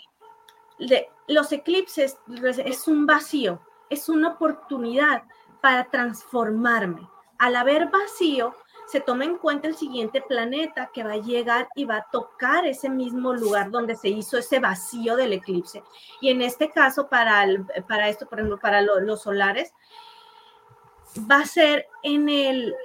los eclipses es un vacío, es una oportunidad para transformarme. Al haber vacío, se toma en cuenta el siguiente planeta que va a llegar y va a tocar ese mismo lugar donde se hizo ese vacío del eclipse. Y en este caso, para, para esto, por ejemplo, para lo, los solares, va a ser en el,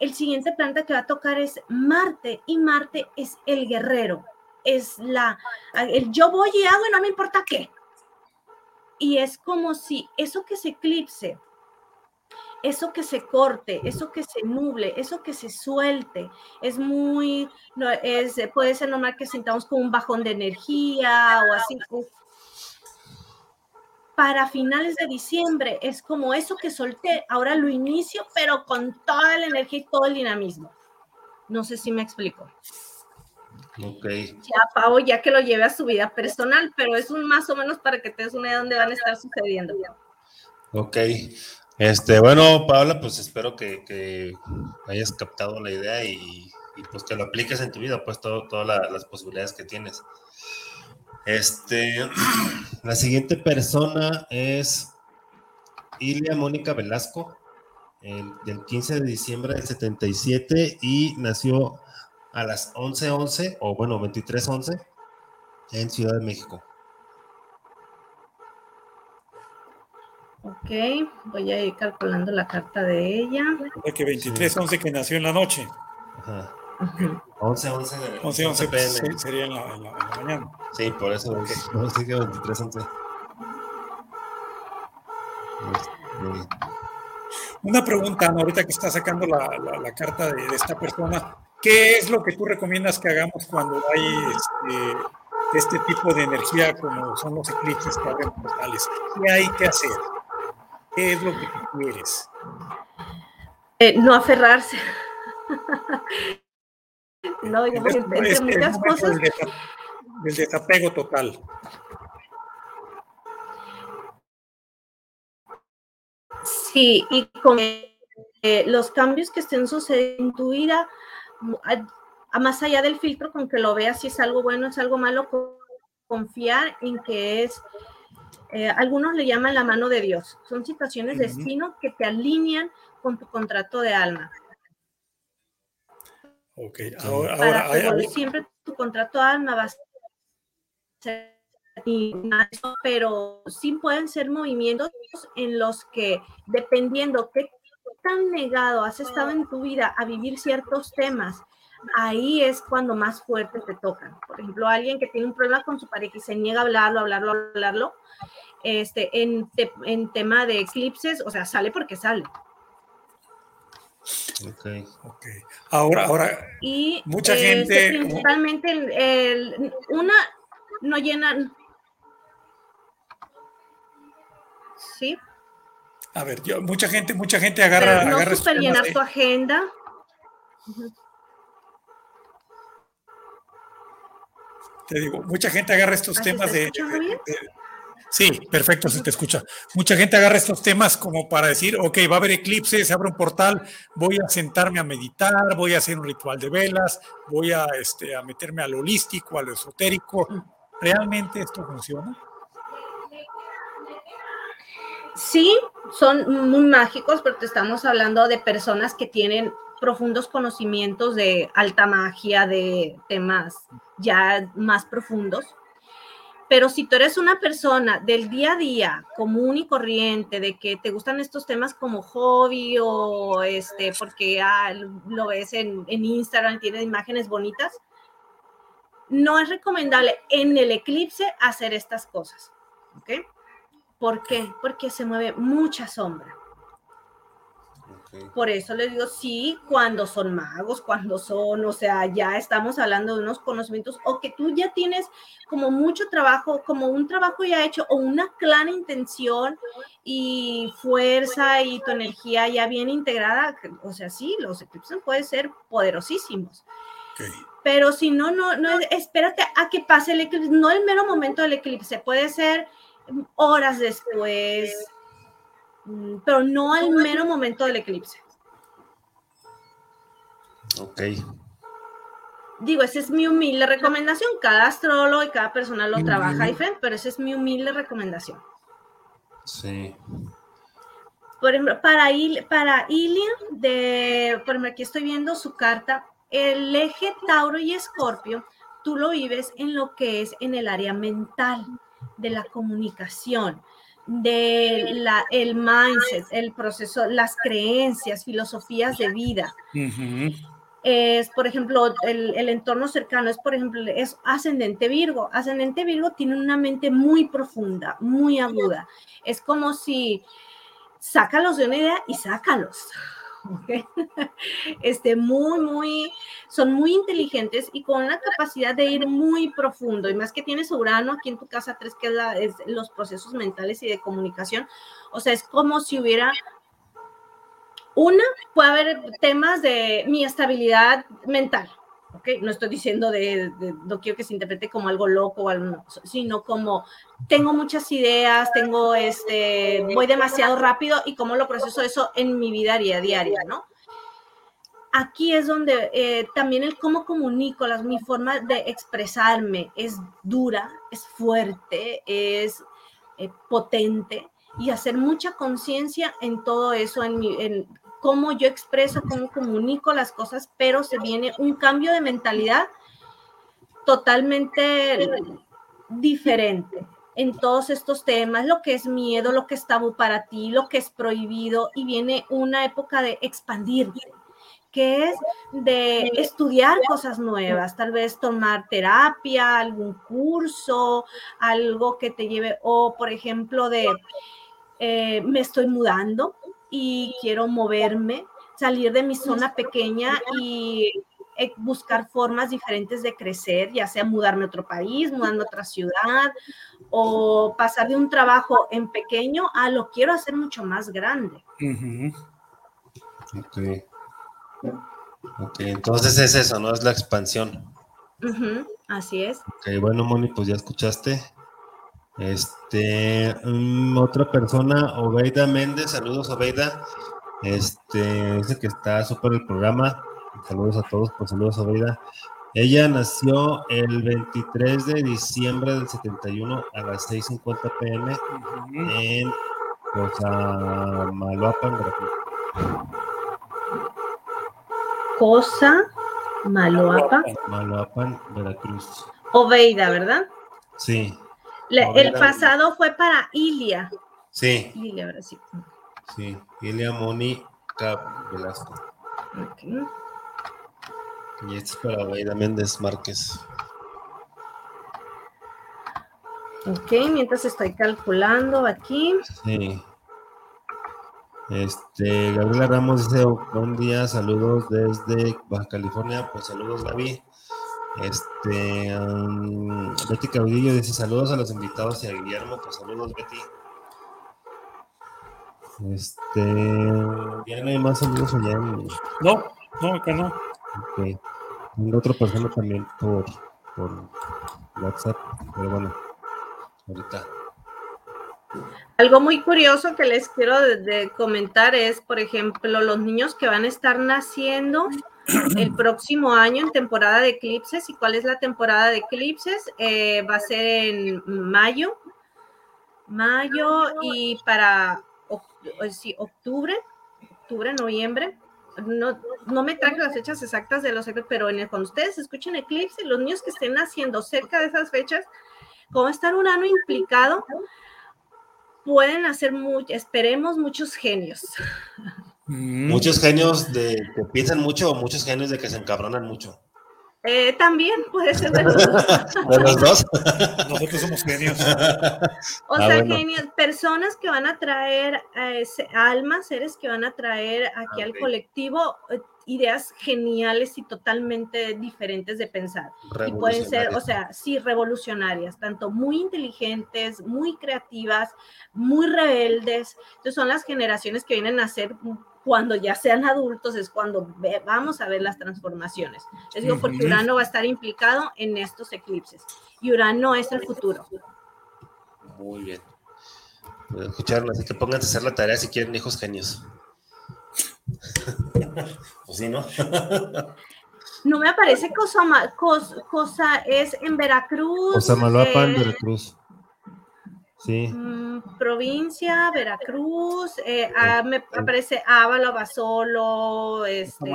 el siguiente planeta que va a tocar es Marte y Marte es el guerrero, es la, el yo voy y hago y no me importa qué. Y es como si eso que se eclipse eso que se corte, eso que se nuble, eso que se suelte, es muy, no, es, puede ser normal que sintamos como un bajón de energía o así. Para finales de diciembre es como eso que solté, ahora lo inicio, pero con toda la energía y todo el dinamismo. No sé si me explico. Ok. Ya, Pavo, ya que lo lleve a su vida personal, pero es un más o menos para que te des una idea de dónde van a estar sucediendo. Ok. Este, bueno, Paula, pues espero que, hayas captado la idea y, pues que lo apliques en tu vida, pues todo, todas la, las posibilidades que tienes. Este, (clears throat) la siguiente persona es Ilia Mónica Velasco, el, del 15 de diciembre del 77 y nació a las 11:11 11, o bueno, 23:11 en Ciudad de México. Ok, voy a ir calculando la carta de ella. De que 23, 11 que nació en la noche. Ajá. 11, 11 de 11, 11 PM. Sí, sería en la, en, la, en la, mañana. Sí, por eso okay. no sé que 23, 11. Este... Una pregunta, ¿no? ahorita que está sacando la, la, la carta de, de, esta persona, ¿qué es lo que tú recomiendas que hagamos cuando hay este, este tipo de energía como son los eclipses que portales? ¿Qué hay que hacer? ¿Qué es lo que quieres? Eh, no aferrarse. (laughs) no, es, entre es, muchas cosas. Del, desapego, del desapego total. Sí, y con eh, los cambios que estén sucediendo en tu vida, a, a más allá del filtro, con que lo veas si es algo bueno, es algo malo, confiar en que es eh, algunos le llaman la mano de Dios. Son situaciones de destino que te alinean con tu contrato de alma. Ok, para ahora, que ahora hay- siempre tu contrato alma va a ser de pero sí pueden ser movimientos en los que dependiendo qué tan negado has estado en tu vida a vivir ciertos temas, ahí es cuando más fuerte te tocan. Por ejemplo, alguien que tiene un problema con su pareja y se niega a hablarlo, hablarlo, hablarlo, este, en, te- en tema de eclipses, o sea, sale porque sale. Ok. ok. ahora, ahora, Y Mucha este, gente- principalmente el- el- una no llena. Sí, a ver, yo, mucha gente, mucha gente agarra, pero no agarra super llenar de- tu agenda. Te digo, mucha gente agarra estos ¿Ah, se temas de, bien? de- Sí, perfecto, se te escucha. Mucha gente agarra estos temas como para decir, ok, va a haber eclipses, se abre un portal, voy a sentarme a meditar, voy a hacer un ritual de velas, voy a, este, a meterme a lo holístico, a lo esotérico. ¿Realmente esto funciona? Sí, son muy mágicos porque estamos hablando de personas que tienen profundos conocimientos de alta magia, de temas ya más profundos. Pero si tú eres una persona del día a día, común y corriente, de que te gustan estos temas como hobby o este, porque ah, lo ves en, en Instagram, tienes imágenes bonitas, no es recomendable en el eclipse hacer estas cosas. ¿Ok? ¿Por qué? Porque se mueve mucha sombra. Por eso les digo, sí, cuando son magos, cuando son, o sea, ya estamos hablando de unos conocimientos o que tú ya tienes como mucho trabajo, como un trabajo ya hecho o una clara intención y fuerza y tu energía ya bien integrada, o sea, sí, los eclipses pueden ser poderosísimos. Ok. Pero si no, no, no, espérate a que pase el eclipse, no el mero momento del eclipse, puede ser horas después, pero no al mero momento del eclipse. Ok. Digo, esa es mi humilde recomendación. Cada astrólogo y cada persona lo trabaja diferente, pero esa es mi humilde recomendación. Sí. Por ejemplo, para, Il- para Ilia, de, por ejemplo, aquí estoy viendo su carta, el eje Tauro y Escorpio, tú lo vives en lo que es en el área mental, de la comunicación, de la, el mindset, el proceso, las creencias, filosofías de vida. Es, por ejemplo, el, el entorno cercano, es, por ejemplo, es ascendente Virgo. Ascendente Virgo tiene una mente muy profunda, muy aguda. Es como si sácalos de una idea y sácalos. ¿Ok? (laughs) Este, muy, muy, son muy inteligentes y con una capacidad de ir muy profundo. Y más que tienes Urano aquí en tu casa 3, que es, la- es los procesos mentales y de comunicación. O sea, es como si hubiera una, puede haber temas de mi estabilidad mental, ¿ok? No estoy diciendo de, no quiero que se interprete como algo loco sino como tengo muchas ideas, tengo este, voy demasiado rápido y cómo lo proceso eso en mi vida diaria ¿no? Aquí es donde eh, también el cómo comunico, las, mi forma de expresarme es dura, es fuerte, es eh, potente y hacer mucha conciencia en todo eso, en, mi, en cómo yo expreso, cómo comunico las cosas, pero se viene un cambio de mentalidad totalmente diferente en todos estos temas, lo que es miedo, lo que es tabú para ti, lo que es prohibido, y viene una época de expandirte, que es de estudiar cosas nuevas, tal vez tomar terapia, algún curso, algo que te lleve, o por ejemplo, de eh, me estoy mudando y quiero moverme, salir de mi zona pequeña y eh, buscar formas diferentes de crecer, ya sea mudarme a otro país, mudarme a otra ciudad o pasar de un trabajo en pequeño a lo quiero hacer mucho más grande. Ujú. Ok. Ok, entonces es eso, ¿no? Es la expansión. Así es. Ok, bueno, Moni, pues ya escuchaste. Este, mm, otra persona, Obeida Méndez, saludos, Obeida. Este, dice que está súper el programa. Saludos a todos, pues saludos, Obeida. Ella nació el 23 de diciembre del 71 a las 6:50 pm en Cosamaloapan, Veracruz. Cosa Maloapa. Maloapan, Veracruz. Oveida, ¿verdad? Sí, Le- el pasado fue para Ilia. sí, Ilia, Brasil. sí. Ilia Mónica Velasco. Ok. Y este es para Oveida Méndez Márquez. Ok, mientras estoy calculando aquí. Sí. Este, Gabriela Ramos dice, buen día, saludos desde Baja California, pues saludos Gaby. Este, um, Betty Caudillo dice, saludos a los invitados y a Guillermo, pues saludos Betty. Este, ya no hay más saludos allá en, No, no, acá no. ok. Tengo otra persona también por, por WhatsApp, pero bueno, ahorita. Algo muy curioso que les quiero de- de comentar es, por ejemplo, los niños que van a estar naciendo el próximo año en temporada de eclipses. ¿Y cuál es la temporada de eclipses? Eh, va a ser en mayo. Mayo y para eh, octubre, octubre, noviembre. No, no me traje las fechas exactas de los eclipses, pero en el- cuando ustedes escuchen eclipse, los niños que estén naciendo cerca de esas fechas, como está Urano implicado, pueden hacer mucho, esperemos muchos genios. Mm, Muchos genios de que piensan mucho o muchos genios de que se encabronan mucho. Eh, también puede ser de los dos. (laughs) De los dos. Nosotros somos genios. O Ah, sea, bueno. genios, personas que van a traer eh, almas, seres que van a traer aquí al Ok. colectivo eh, ideas geniales y totalmente diferentes de pensar. Y pueden ser, o sea, sí, revolucionarias, tanto muy inteligentes, muy creativas, muy rebeldes. Entonces son las generaciones que vienen a ser cuando ya sean adultos, es cuando ve- vamos a ver las transformaciones. Les digo, porque. Urano va a estar implicado en estos eclipses. Y Urano es el futuro. Muy bien. Pues, escucharon, así que pónganse a hacer la tarea si quieren hijos genios. (laughs) pues sí, ¿no? No me aparece cosa, cosa es en Veracruz. Osamaloapan, eh, Veracruz. Sí, mm, provincia, Veracruz, eh, ah, me aparece Ávalo, Basolo, este,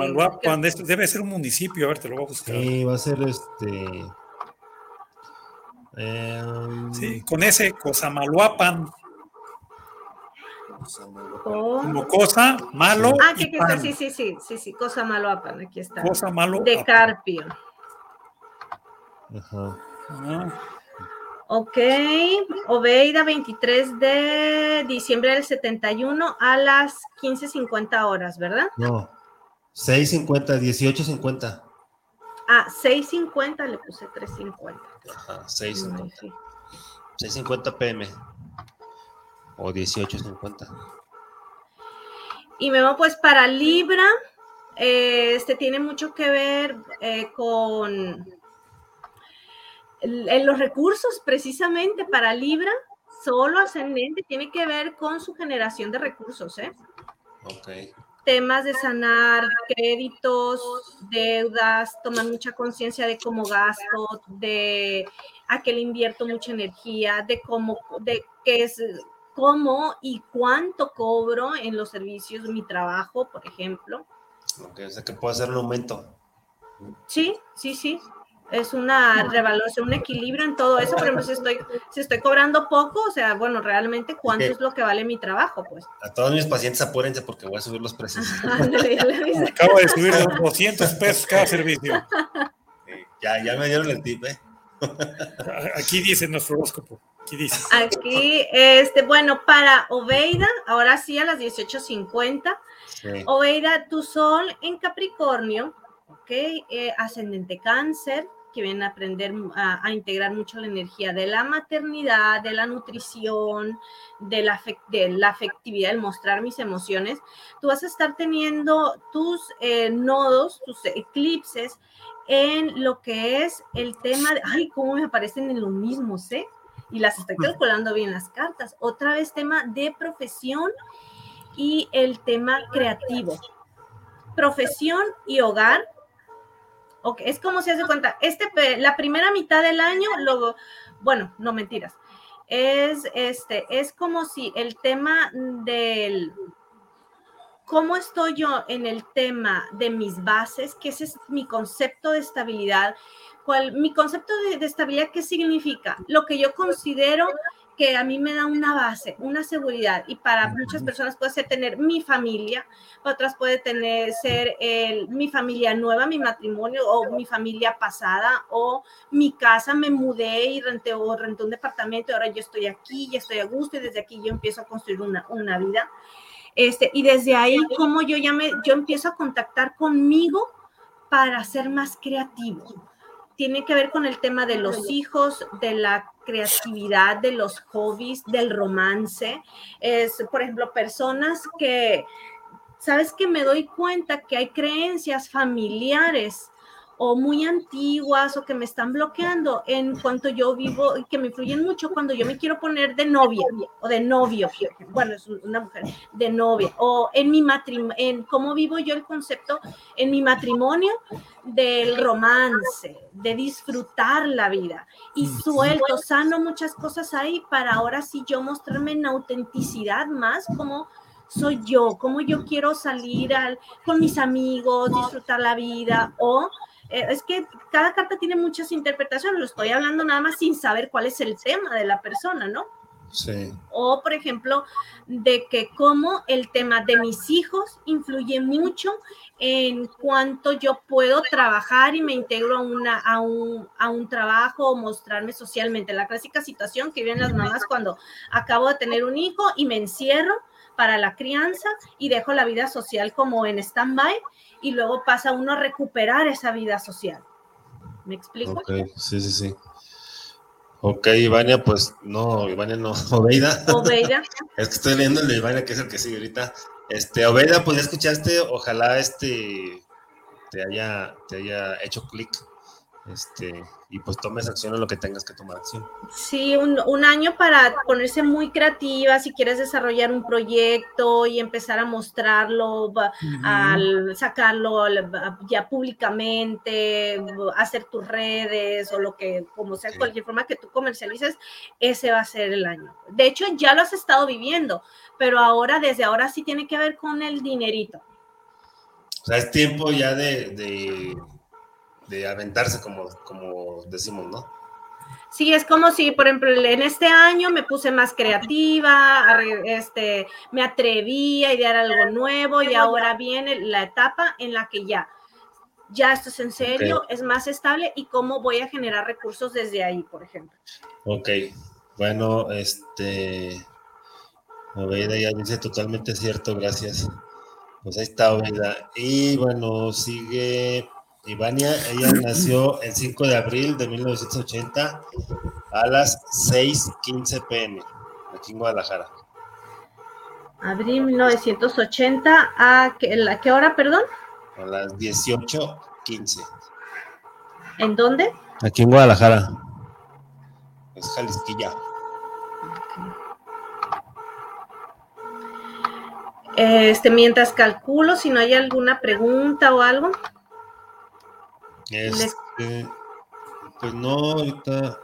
debe ser un municipio, a ver, te lo voy a buscar. sí, va a ser este. em, Sí, con ese, Cosamaluapan, como cosa, malo, Ah, que pan. sí, sí, sí, sí, sí, cosa Maloapan, aquí está. cosa malo. De apan. Carpio. Ajá. Ah, Ok, Oveida, 23 de diciembre del 71 a las 15.50 horas, ¿verdad? No. 6.50, 18.50. Ah, 6.50, le puse 3.50. Ajá, Ay, 6.50. sí. 6.50 pm. O 18.50. Y Memo, pues para Libra, eh, este tiene mucho que ver eh, con en los recursos, precisamente para Libra, solo ascendente tiene que ver con su generación de recursos, ¿eh? Ok. Temas de sanar créditos, deudas, tomar mucha conciencia de cómo gasto, de a qué le invierto mucha energía, de cómo, de qué es, cómo y cuánto cobro en los servicios, mi trabajo, por ejemplo. Ok, o sea que puede ser un aumento. Sí, sí, sí. Es una revaluación, un equilibrio en todo eso. Por ejemplo, si estoy, si estoy cobrando poco, o sea, bueno, realmente cuánto es lo que vale mi trabajo, pues. A todos mis pacientes apúrense porque voy a subir los precios. (laughs) Acaba de subir de 200 pesos cada servicio. Eh, ya, ya me dieron el tip, ¿eh? Aquí dice nuestro horóscopo. Aquí dice. Aquí, este, bueno, para Oveida, ahora sí a las 18.50. Sí. Oveida, tu sol en Capricornio, ¿ok? Eh, ascendente cáncer, que viene a aprender a, a integrar mucho la energía de la maternidad, de la nutrición, de la, afec- de la afectividad, el mostrar mis emociones. Tú vas a estar teniendo tus eh, nodos, tus eclipses en lo que es el tema de, ay, cómo me aparecen en lo mismo, ¿sé? Y las estoy calculando bien las cartas. Otra vez tema de profesión y el tema creativo. Profesión y hogar. Ok, es como si hace cuenta, este, la primera mitad del año, lo, bueno, no mentiras, es, este, es como si el tema del, cómo estoy yo en el tema de mis bases, que ese es mi concepto de estabilidad. ¿Cuál, mi concepto de, de estabilidad, ¿qué significa? Lo que yo considero que a mí me da una base, una seguridad y para muchas personas puede ser tener mi familia, otras puede tener ser el, mi familia nueva, mi matrimonio o mi familia pasada o mi casa, me mudé y renté o renté un departamento, ahora yo estoy aquí, ya estoy a gusto y desde aquí yo empiezo a construir una, una vida. Este, y desde ahí, como yo ya me, yo empiezo a contactar conmigo para ser más creativo tiene que ver con el tema de los hijos, de la creatividad, de los hobbies, del romance. Es, por ejemplo, personas que, sabes que me doy cuenta que hay creencias familiares o muy antiguas o que me están bloqueando en cuanto yo vivo y que me influyen mucho cuando yo me quiero poner de novia o de novio, bueno, es una mujer de novia. O en mi matrimonio, en cómo vivo yo el concepto en mi matrimonio del romance, de disfrutar la vida. Y suelto, sano muchas cosas ahí para ahora sí yo mostrarme en autenticidad más como soy yo, cómo yo quiero salir al, con mis amigos, disfrutar la vida o eh, es que cada carta tiene muchas interpretaciones, lo estoy hablando nada más sin saber cuál es el tema de la persona, ¿no? Sí. O, por ejemplo, de que cómo el tema de mis hijos influye mucho en cuanto yo puedo trabajar y me integro a, una, a, un, a un trabajo o mostrarme socialmente. La clásica situación que viven las mamás cuando acabo de tener un hijo y me encierro para la crianza y dejo la vida social como en stand-by y luego pasa uno a recuperar esa vida social. ¿Me explico? Sí, sí, sí. Ok, Ivania, pues no, Ivania no, (laughs) Obeida. Obeida. (laughs) es que estoy leyendo el de Ivania, que es el que sigue ahorita. Este, Obeida, pues ya escuchaste, ojalá este te haya, te haya hecho clic este, y pues tomes acción en lo que tengas que tomar acción. Sí, un, un, año para ponerse muy creativa, si quieres desarrollar un proyecto y empezar a mostrarlo, uh -huh. al sacarlo ya públicamente, hacer tus redes o lo que, como sea, sí. cualquier forma que tú comercialices, ese va a ser el año. De hecho, ya lo has estado viviendo, pero ahora, desde ahora sí tiene que ver con el dinerito. O sea, es tiempo ya de, de de aventarse, como, como decimos, ¿no? Sí, es como si, por ejemplo, en este año me puse más creativa, este, me atreví a idear algo nuevo y ahora viene la etapa en la que ya, ya esto es en serio, okay. es más estable y cómo voy a generar recursos desde ahí, por ejemplo. Ok, bueno, este, Oveida ya dice totalmente cierto, gracias. Pues ahí está Oveida. Y bueno, sigue Ivania, ella nació el 5 de abril de 1980 a las 6:15 pm, aquí en Guadalajara. Abril 1980, ¿a qué, a qué hora, perdón? A las 18:15. ¿En dónde? Aquí en Guadalajara. Es Jalisquilla. Este, mientras calculo, si no hay alguna pregunta o algo. Este, pues no, ahorita.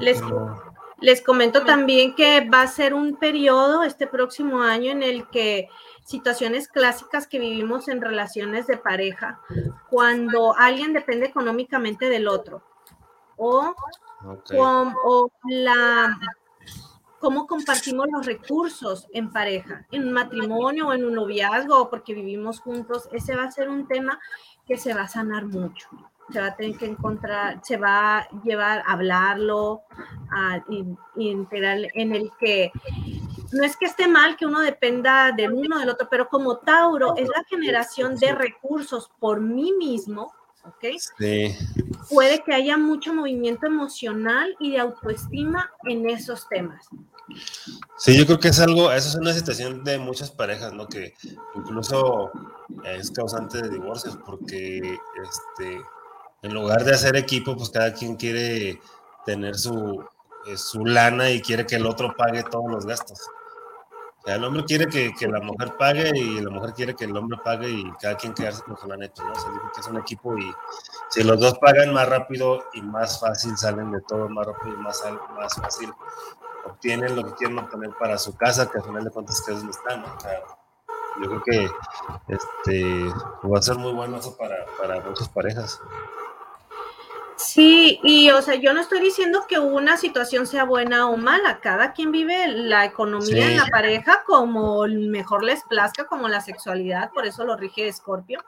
Les, no. les, comento también que va a ser un periodo este próximo año en el que situaciones clásicas que vivimos en relaciones de pareja, cuando alguien depende económicamente del otro, o, okay. o, o la cómo compartimos los recursos en pareja, en un matrimonio o en un noviazgo, o porque vivimos juntos, ese va a ser un tema que se va a sanar mucho. Se va a tener que encontrar, se va a llevar a hablarlo, a, integrar en el que no es que esté mal que uno dependa del uno del otro, pero como Tauro es la generación de recursos por mí mismo, ¿ok? Sí. Puede que haya mucho movimiento emocional y de autoestima en esos temas. Sí, yo creo que es algo, eso es una situación de muchas parejas, ¿no? Que incluso es causante de divorcios, porque este, en lugar de hacer equipo, pues cada quien quiere tener su, su lana y quiere que el otro pague todos los gastos. O sea, el hombre quiere que, que, la mujer pague y la mujer quiere que el hombre pague y cada quien quedarse con su lana hecho, ¿no? O sea, que es un equipo y si los dos pagan más rápido y más fácil salen de todo, más rápido y más, más fácil obtienen lo que quieren obtener para su casa, que al final de cuentas que es donde están, ¿no? O sea, yo creo que este va a ser muy bueno eso para, para muchas parejas. Sí, y o sea, yo no estoy diciendo que una situación sea buena o mala, cada quien vive la economía en la pareja como mejor les plazca, como la sexualidad, por eso lo rige Escorpio,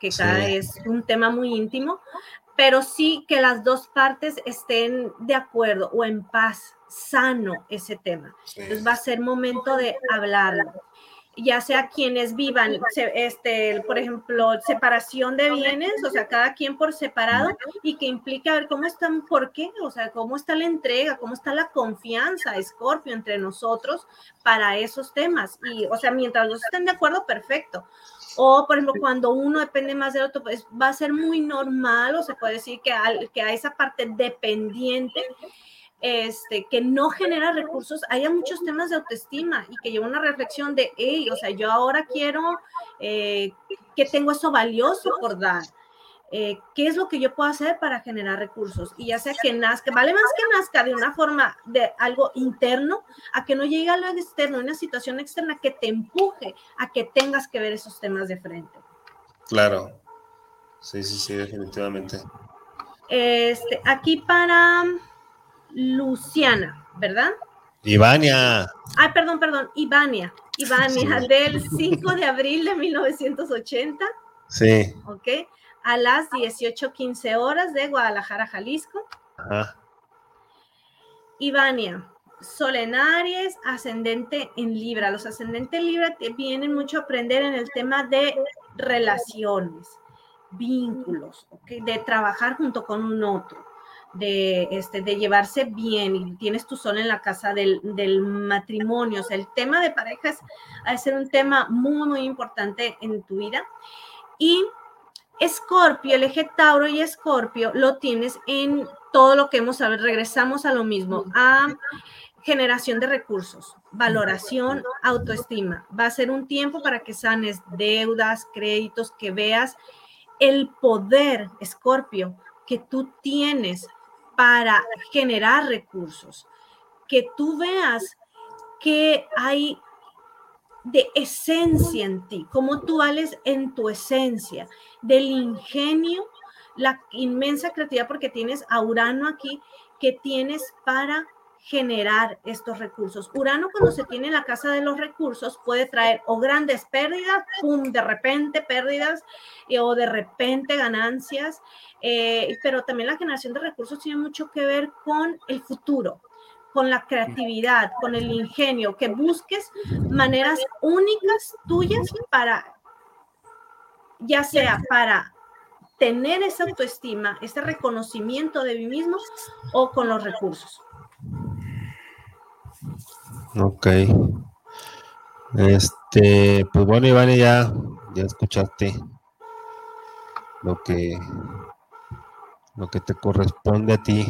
que cada es un tema muy íntimo, pero sí que las dos partes estén de acuerdo o en paz, sano ese tema. Entonces va a ser momento de hablarlo ya sea quienes vivan, este, por ejemplo, separación de bienes, o sea, cada quien por separado y que implica ver cómo están, por qué, o sea, cómo está la entrega, cómo está la confianza, Scorpio, entre nosotros para esos temas. Y, o sea, mientras los estén de acuerdo, perfecto. O, por ejemplo, cuando uno depende más del otro, pues va a ser muy normal, o se puede decir que que a esa parte dependiente este, que no genera recursos, haya muchos temas de autoestima y que lleva una reflexión de, hey, o sea, yo ahora quiero eh, que tengo eso valioso por dar. Eh, ¿Qué es lo que yo puedo hacer para generar recursos? Y ya sea que nazca, vale más que nazca de una forma de algo interno, a que no llegue a lo externo, una situación externa que te empuje a que tengas que ver esos temas de frente. Claro. Sí, sí, sí, definitivamente. Este, aquí para Luciana, ¿verdad? Ivania. Ay, perdón, perdón, Ivania. Ivania, del 5 de abril de 1980. Sí. Ok. A las 18:15 horas de Guadalajara, Jalisco. Ajá. Ivania, Solenaries, ascendente en Libra. Los ascendentes en Libra vienen mucho a aprender en el tema de relaciones, vínculos, ¿okay? de trabajar junto con un otro de, este, de llevarse bien y tienes tu sol en la casa del, matrimonio. O sea, el tema de parejas ha de ser un tema muy, muy importante en tu vida. Y Escorpio, el eje Tauro y Escorpio lo tienes en todo lo que hemos hablado. Regresamos a lo mismo, a generación de recursos, valoración, autoestima. Va a ser un tiempo para que sanes deudas, créditos, que veas el poder, Escorpio, que tú tienes para generar recursos, que tú veas que hay de esencia en ti, como tú vales en tu esencia, del ingenio, la inmensa creatividad, porque tienes a Urano aquí, que tienes para generar estos recursos. Urano cuando se tiene en la casa de los recursos puede traer o grandes pérdidas, de repente pérdidas eh, o de repente ganancias, eh, pero también la generación de recursos tiene mucho que ver con el futuro, con la creatividad, con el ingenio, que busques maneras únicas tuyas para, ya sea para tener esa autoestima, ese reconocimiento de mí mismo o con los recursos. Ok. Este, pues bueno, Iván, ya, ya escuchaste lo que lo que te corresponde a ti.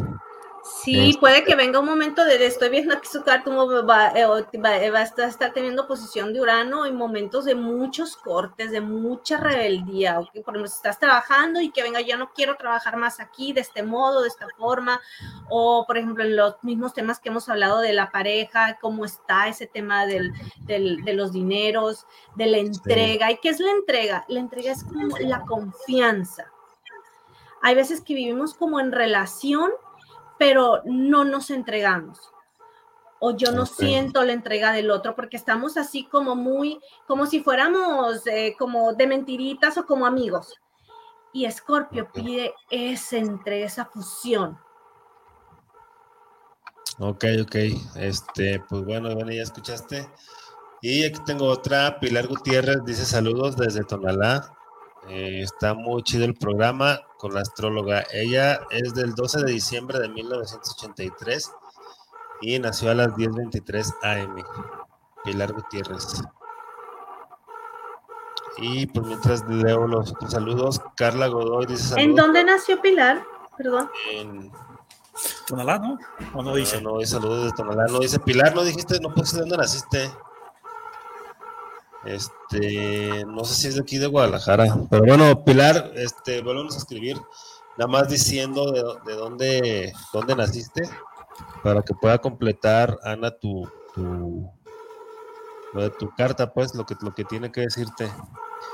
Sí, este, puede que venga un momento de, estoy viendo aquí su carta, va, eh, va, va, a estar teniendo posición de Urano en momentos de muchos cortes, de mucha rebeldía, ¿okay? por ejemplo, si estás trabajando y que venga, ya no quiero trabajar más aquí, de este modo, de esta forma, o por ejemplo, en los mismos temas que hemos hablado de la pareja, cómo está ese tema del, del, de los dineros, de la entrega, ¿y qué es la entrega? La entrega es como la confianza. Hay veces que vivimos como en relación, pero no nos entregamos. O yo no siento la entrega del otro porque estamos así como muy, como si fuéramos eh, como de mentiritas o como amigos. Y Escorpio pide ese entre esa fusión. Ok, ok. Este, pues bueno, bueno, ya escuchaste. Y aquí tengo otra, Pilar Gutiérrez dice saludos desde Tonalá. Eh, está muy chido el programa con la astróloga. Ella es del 12 de diciembre de 1983 y nació a las 10.23 AM. Pilar Gutiérrez. Y pues mientras leo los saludos, Carla Godoy dice saludos. ¿En dónde nació Pilar? Perdón. En Tonalá, ¿no? ¿O no dice? No, no, saludos de Tonalá. No dice Pilar, no dijiste, no puse dónde naciste. Este, no sé si es de aquí de Guadalajara, pero bueno, Pilar, este, volvemos a escribir, nada más diciendo de, dónde, dónde naciste, para que pueda completar Ana tu, lo de tu carta, pues, lo que, lo que tiene que decirte.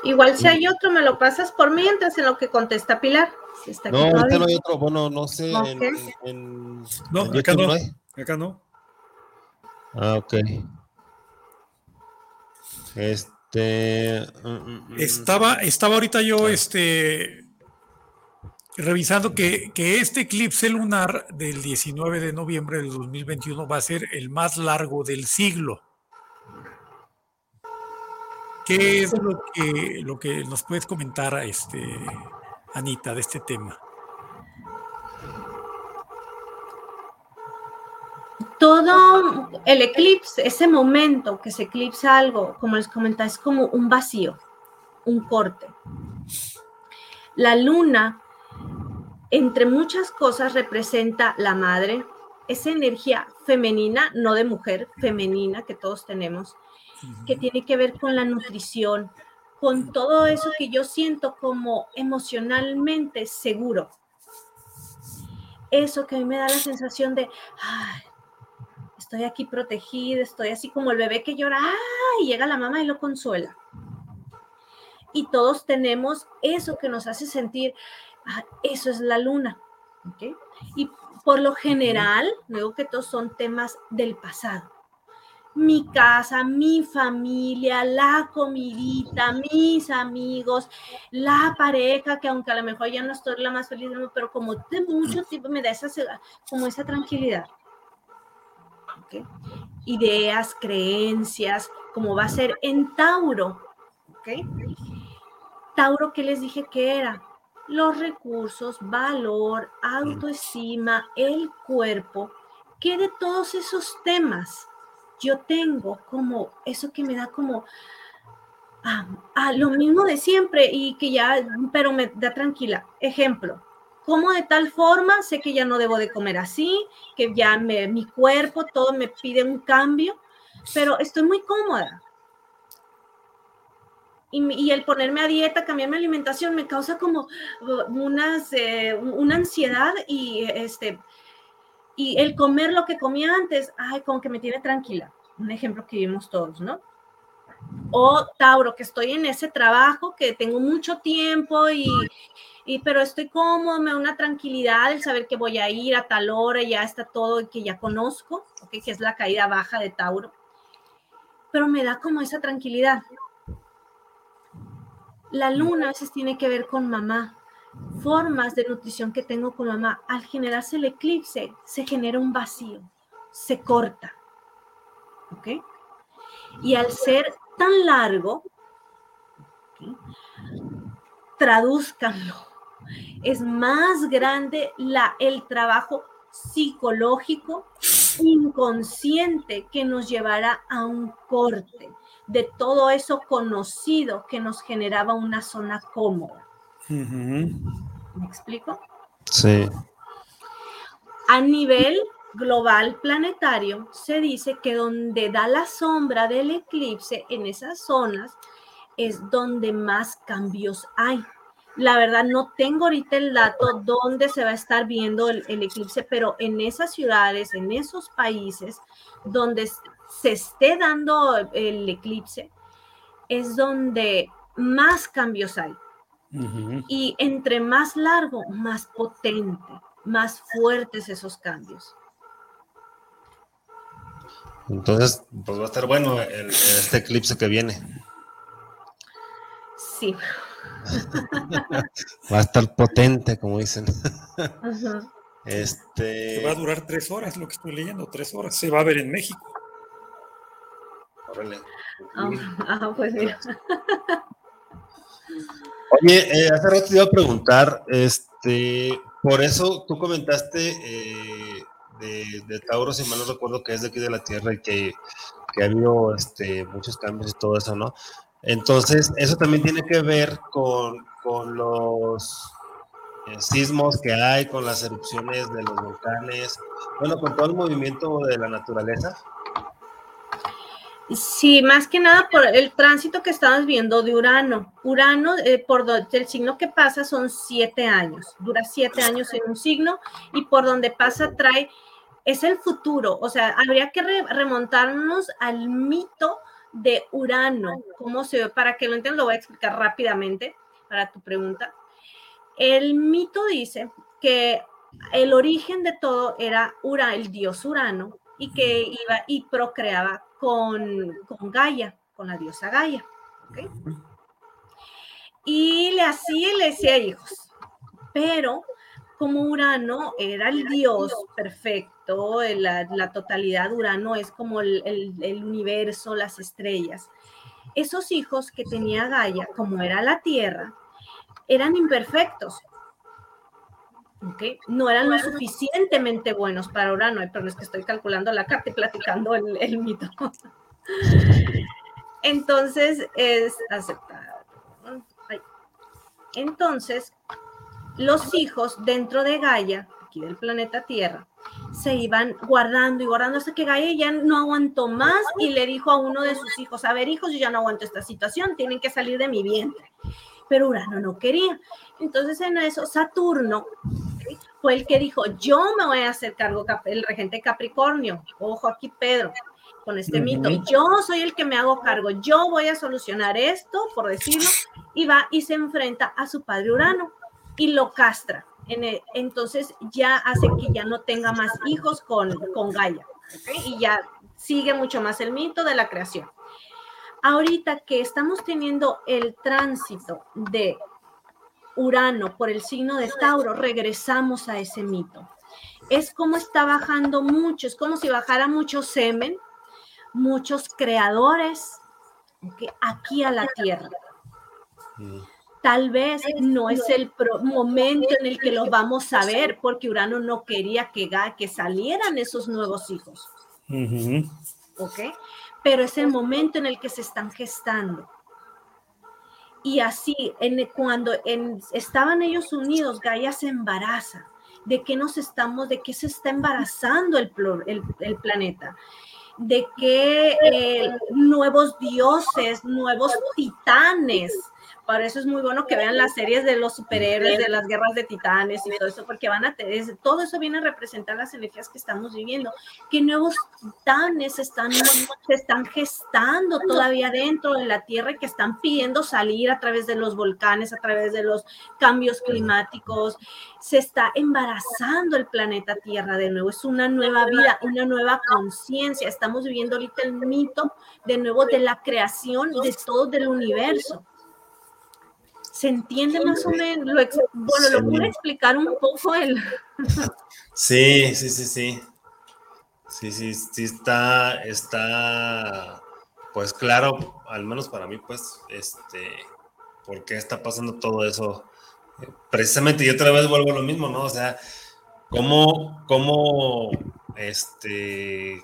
Igual si hay otro, me lo pasas por mientras en lo que contesta Pilar. Si está aquí No, ahorita no hay otro, bueno, no sé. en- Ok. en- en- No, en acá YouTube no. hay. Acá no. Ah, ok. Este. mm, mm, mm. Estaba, estaba ahorita yo este, revisando que, que este eclipse lunar del 19 de noviembre del 2021 va a ser el más largo del siglo. ¿Qué es lo que, lo que nos puedes comentar, este, Anita, de este tema? Todo el eclipse, ese momento que se eclipsa algo, como les comentaba, es como un vacío, un corte. La luna, entre muchas cosas, representa la madre, esa energía femenina, no de mujer, femenina que todos tenemos, que tiene que ver con la nutrición, con todo eso que yo siento como emocionalmente seguro. Eso que a mí me da la sensación de, estoy aquí protegida, estoy así como el bebé que llora, ¡ay! y llega la mamá y lo consuela. Y todos tenemos eso que nos hace sentir, ah, eso es la luna. Y por lo general, luego que todos son temas del pasado. Mi casa, mi familia, la comidita, mis amigos, la pareja, que aunque a lo mejor ya no estoy la más feliz, del mundo, pero como de mucho tiempo me da esa, como esa tranquilidad. Ideas, creencias, como va a ser en Tauro. ¿ok? Tauro, ¿qué les dije que era? Los recursos, valor, autoestima, el cuerpo. ¿Qué de todos esos temas yo tengo como eso que me da como ah, ah, lo mismo de siempre y que ya, pero me da tranquila? Ejemplo, como de tal forma, sé que ya no debo de comer así, que ya me, mi cuerpo, todo me pide un cambio, pero estoy muy cómoda. Y, y el ponerme a dieta, cambiar mi alimentación, me causa como uh, unas, eh, una ansiedad y este y el comer lo que comía antes, ay, como que me tiene tranquila. Un ejemplo que vimos todos, ¿no? O Tauro, que estoy en ese trabajo, que tengo mucho tiempo y, pero estoy cómodo, me da una tranquilidad el saber que voy a ir a tal hora, ya está todo y que ya conozco, que es la caída baja de Tauro. Pero me da como esa tranquilidad. La luna a veces tiene que ver con mamá, formas de nutrición que tengo con mamá. Al generarse el eclipse, se genera un vacío, se corta. ¿Ok? Y al ser tan largo, ¿ok? tradúzcanlo, es más grande la, el trabajo psicológico inconsciente que nos llevará a un corte de todo eso conocido que nos generaba una zona cómoda. ¿Me explico? Sí. A nivel global planetario, se dice que donde da la sombra del eclipse, en esas zonas, es donde más cambios hay. La verdad, no tengo ahorita el dato dónde se va a estar viendo el, el eclipse, pero en esas ciudades, en esos países donde se esté dando el eclipse, es donde más cambios hay. Y entre más largo, más potente, más fuertes esos cambios. Entonces, pues va a estar bueno el- este eclipse que viene. Sí. Va a estar potente, como dicen. Ajá. Este. Va a durar tres horas, lo que estoy leyendo, tres horas. Se va a ver en México. órale. Ah, ah, pues mira. Oye, eh, hace rato te iba a preguntar, este, por eso tú comentaste eh, de, de Tauro, si mal no recuerdo, que es de aquí de la Tierra y que, que ha habido este, muchos cambios y todo eso, ¿no? Entonces, eso también tiene que ver con, con los eh, sismos que hay, con las erupciones de los volcanes, bueno, con todo el movimiento de la naturaleza. Sí, más que nada por el tránsito que estamos viendo de Urano. Urano, eh, por do- el signo que pasa son siete años, dura siete años en un signo y por donde pasa trae, es el futuro. O sea, habría que re- remontarnos al mito de Urano, ¿cómo se ve? Para que lo entiendan, lo voy a explicar rápidamente para tu pregunta. El mito dice que el origen de todo era Ura, el dios Urano, y que iba y procreaba con, con Gaia, con la diosa Gaia. Y le hacía y le hacía hijos. Pero como Urano era el dios perfecto, la, totalidad, Urano es como el, el, universo, las estrellas. Esos hijos que tenía Gaia, como era la Tierra, eran imperfectos. No eran lo suficientemente buenos para Urano, pero es que estoy calculando la carta y platicando el, el mito. (laughs) Entonces es aceptado. Entonces, los hijos dentro de Gaia, aquí del planeta Tierra, se iban guardando y guardando hasta que Gaia ya no aguantó más y le dijo a uno de sus hijos, a ver hijos, yo ya no aguanto esta situación, tienen que salir de mi vientre. Pero Urano no quería. Entonces en eso Saturno fue el que dijo, yo me voy a hacer cargo, el regente Capricornio, ojo aquí Pedro, con este mito, yo soy el que me hago cargo, yo voy a solucionar esto, por decirlo, y va y se enfrenta a su padre Urano y lo castra. entonces ya hace que ya no tenga más hijos con, con Gaia. Y ya sigue mucho más el mito de la creación. Ahorita que estamos teniendo el tránsito de Urano por el signo de Tauro, regresamos a ese mito. Es como está bajando mucho, es como si bajara mucho semen, muchos creadores aquí a la Tierra. Mm tal vez no es el momento en el que lo vamos a ver, porque Urano no quería que, que salieran esos nuevos hijos. ¿Ok? Pero es el momento en el que se están gestando. Y así, en, cuando estaban ellos unidos, Gaia se embaraza. ¿De qué nos estamos, de qué se está embarazando el, el, planeta? de qué eh, nuevos dioses, nuevos titanes para eso es muy bueno que vean las series de los superhéroes, de las guerras de titanes y todo eso, porque van a tener, todo eso viene a representar las energías que estamos viviendo. ¿Qué nuevos titanes están, se están gestando todavía dentro de la Tierra y que están pidiendo salir a través de los volcanes, a través de los cambios climáticos? Se está embarazando el planeta Tierra de nuevo. Es una nueva vida, una nueva conciencia. Estamos viviendo ahorita el mito de nuevo de la creación de todo del universo. ¿Se entiende más o menos? bueno, lo puedo explicar un poco el... sí, sí, sí, sí. Sí, sí, sí está, está, pues claro, al menos para mí, pues, este, ¿por qué está pasando todo eso? Precisamente, yo otra vez vuelvo a lo mismo, ¿no? O sea, cómo, cómo, este,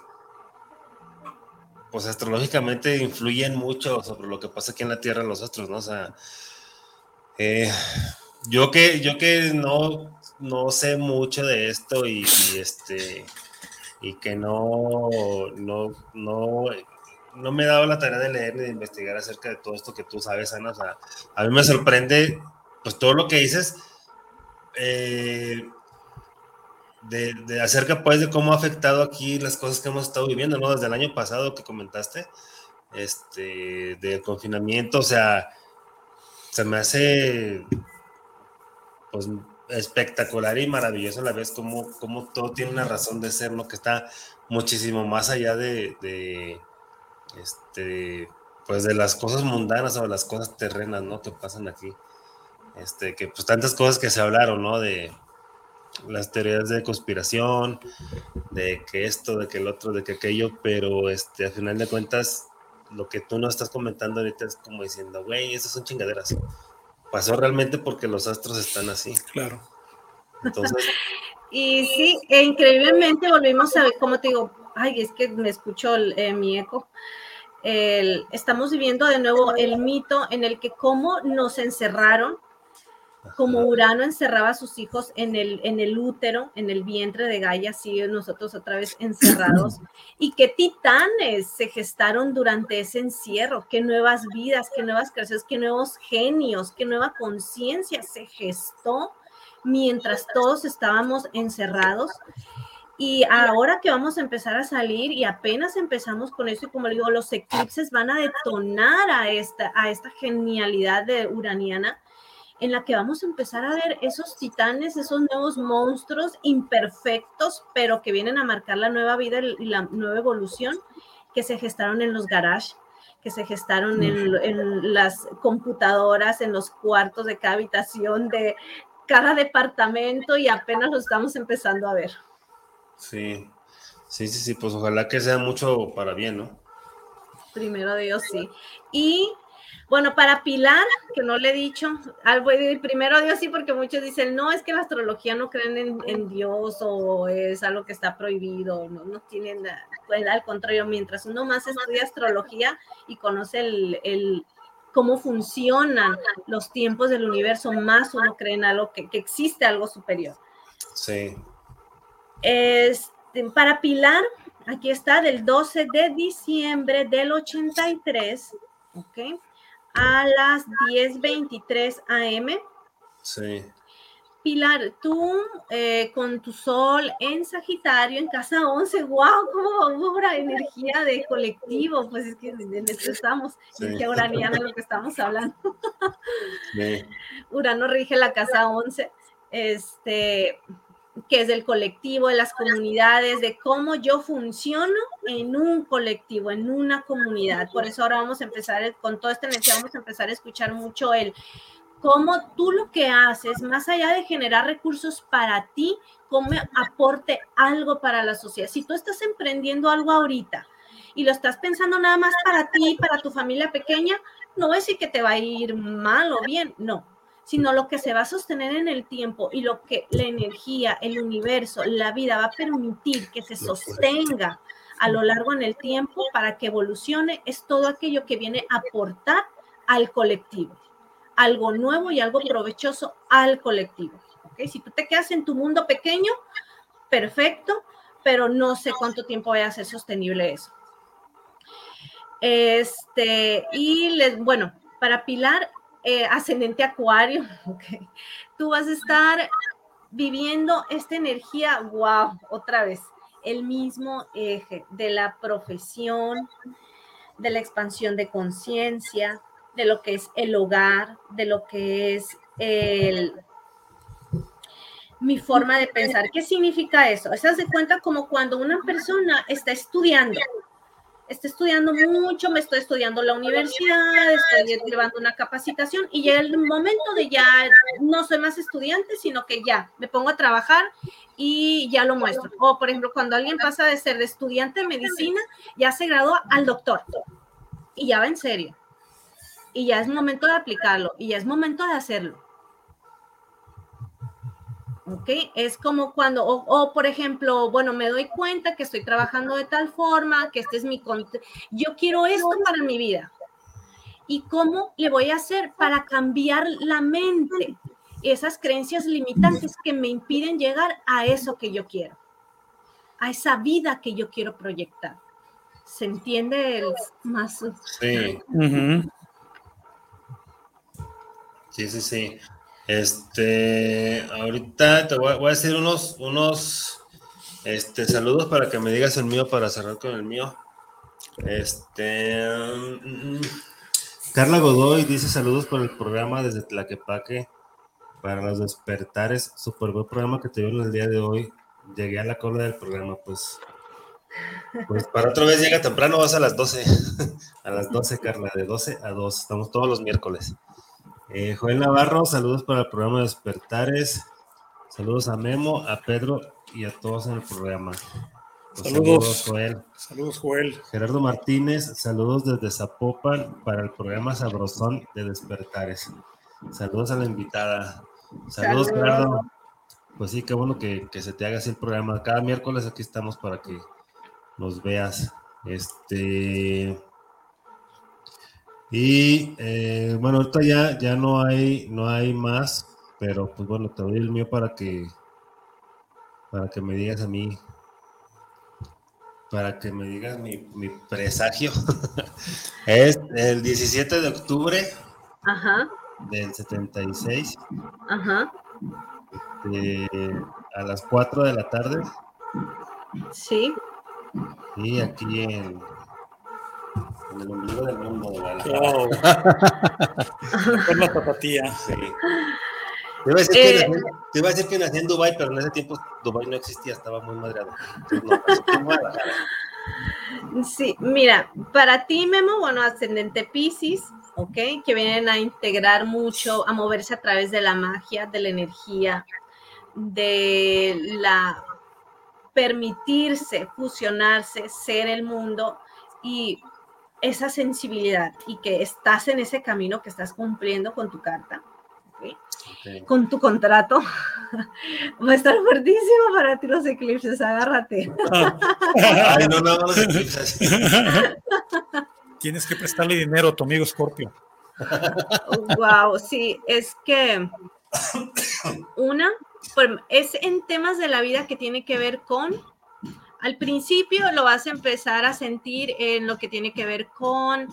pues astrológicamente influyen mucho sobre lo que pasa aquí en la Tierra los astros, ¿no? O sea, eh, yo que, yo que no, no sé mucho de esto y, este y que no, no, no, no me he dado la tarea de leer ni de investigar acerca de todo esto que tú sabes, Ana. O sea, a mí me sorprende pues todo lo que dices eh, de, de, acerca pues de cómo ha afectado aquí las cosas que hemos estado viviendo, ¿no? Desde el año pasado que comentaste, este, del confinamiento, o sea, se me hace pues espectacular y maravilloso a la vez como, todo tiene una razón de ser, ¿no? Que está muchísimo más allá de, este pues de las cosas mundanas o de las cosas terrenas, ¿no? Que pasan aquí. Este, que pues tantas cosas que se hablaron, ¿no? De las teorías de conspiración, de que esto, de que el otro, de que aquello, pero este, al final de cuentas, lo que tú no estás comentando ahorita es como diciendo, güey, esas son chingaderas. Pasó realmente porque los astros están así. Claro. Entonces. (laughs) y sí, e increíblemente volvimos a ver, como te digo, ay, es que me escucho eh, mi eco. estamos viviendo de nuevo el mito en el que cómo nos encerraron como Urano encerraba a sus hijos en el, en el útero, en el vientre de Gaia, así nosotros otra vez encerrados. Y qué titanes se gestaron durante ese encierro, qué nuevas vidas, qué nuevas creaciones, qué nuevos genios, qué nueva conciencia se gestó mientras todos estábamos encerrados. Y ahora que vamos a empezar a salir y apenas empezamos con eso, y como digo, los eclipses van a detonar a esta, a esta genialidad de uraniana, en la que vamos a empezar a ver esos titanes, esos nuevos monstruos imperfectos, pero que vienen a marcar la nueva vida y la nueva evolución que se gestaron en los garages, que se gestaron en, en, las computadoras, en los cuartos de cada habitación de cada departamento y apenas lo estamos empezando a ver. Sí, sí, sí, sí, pues ojalá que sea mucho para bien, ¿no? Primero Dios, sí. Y bueno, para Pilar, que no le he dicho, algo primero Dios sí, porque muchos dicen, no, es que la astrología no creen en, Dios o es algo que está prohibido, no, no tienen, pues, al contrario, mientras uno más estudia astrología y conoce el, cómo funcionan los tiempos del universo, más uno cree en algo que, que existe algo superior. Sí. Este, para Pilar, aquí está, del 12 de diciembre del 83, ¿ok? A las 10.23 am. Sí. Pilar, tú eh, con tu sol en Sagitario, en casa 11, wow, cómo obra energía de colectivo, pues es que en esto estamos, sí. energía uraniana lo que estamos hablando. Sí. (laughs) Urano rige la casa 11, este, que es del colectivo, de las comunidades, de cómo yo funciono en un colectivo, en una comunidad. Por eso ahora vamos a empezar, con toda esta energía, vamos a empezar a escuchar mucho el cómo tú lo que haces, más allá de generar recursos para ti, cómo aporte algo para la sociedad. Si tú estás emprendiendo algo ahorita y lo estás pensando nada más para ti, para tu familia pequeña, no a decir que te va a ir mal o bien, no sino lo que se va a sostener en el tiempo y lo que la energía, el universo, la vida va a permitir que se sostenga a lo largo en el tiempo para que evolucione, es todo aquello que viene a aportar al colectivo, algo nuevo y algo provechoso al colectivo. ¿okay? Si tú te quedas en tu mundo pequeño, perfecto, pero no sé cuánto tiempo vaya a ser sostenible eso. Este, y les, bueno, para Pilar, eh, ascendente acuario, (laughs) tú vas a estar viviendo esta energía, wow, otra vez, el mismo eje de la profesión, de la expansión de conciencia, de lo que es el hogar, de lo que es el, mi forma de pensar. ¿Qué significa eso? Se hace cuenta como cuando una persona está estudiando estoy estudiando mucho, me estoy estudiando la universidad, estoy llevando una capacitación y ya el momento de ya no soy más estudiante, sino que ya me pongo a trabajar y ya lo muestro. O por ejemplo, cuando alguien pasa de ser de estudiante de medicina, ya se gradúa al doctor y ya va en serio. Y ya es momento de aplicarlo y ya es momento de hacerlo. ¿Ok? Es como cuando, o, por ejemplo, bueno, me doy cuenta que estoy trabajando de tal forma, que este es mi, yo quiero esto para mi vida. ¿Y cómo le voy a hacer para cambiar la mente? Esas creencias limitantes que me impiden llegar a eso que yo quiero, a esa vida que yo quiero proyectar. ¿Se entiende el más? Sí. Sí, sí, sí. Este, ahorita te voy a, decir unos, unos este, saludos para que me digas el mío para cerrar con el mío. Este, um, Carla Godoy dice saludos por el programa desde Tlaquepaque para los despertares. Super buen programa que tuvieron el día de hoy. Llegué a la cola del programa, pues. Pues para otra vez llega temprano, vas a las 12. (laughs) a las 12, Carla, de 12 a 2. Estamos todos los miércoles. Eh, Joel Navarro, saludos para el programa Despertares. Saludos a Memo, a Pedro y a todos en el programa. Pues saludos, Joel. Saludos, Joel. Gerardo Martínez, saludos desde Zapopan para el programa Sabrosón de Despertares. Saludos a la invitada. Saludos, Gerardo. Pues sí, qué bueno que, que se te haga así el programa. Cada miércoles aquí estamos para que nos veas. Este. Y eh, bueno, ahorita ya, ya no hay, no hay más, pero pues bueno, te doy el mío para que para que me digas a mí, para que me digas mi, mi presagio. (laughs) es el 17 de octubre Ajá. del 76. Ajá. Este, a las 4 de la tarde. Sí. Y aquí en, en el ombligo del mundo de Guadalajara. (laughs) Wow. La tapatía. Sí. Te iba, a decir que Eh. nací, te iba a decir que nací en Dubai, pero en ese tiempo Dubai no existía, estaba muy madreado. Entonces, no, en. Sí, mira, para ti, Memo, bueno, ascendente Pisces, ¿ok? Que vienen a integrar mucho, a moverse a través de la magia, de la energía, de la permitirse, fusionarse, ser el mundo y esa sensibilidad y que estás en ese camino que estás cumpliendo con tu carta, con tu contrato. (laughs) Va a estar fuertísimo para ti los eclipses, agárrate. (laughs) Ay, no, no, no los eclipses. (laughs) Tienes que prestarle dinero a tu amigo Scorpio. Wow, sí, es que una es en temas de la vida que tiene que ver con, al principio lo vas a empezar a sentir en lo que tiene que ver con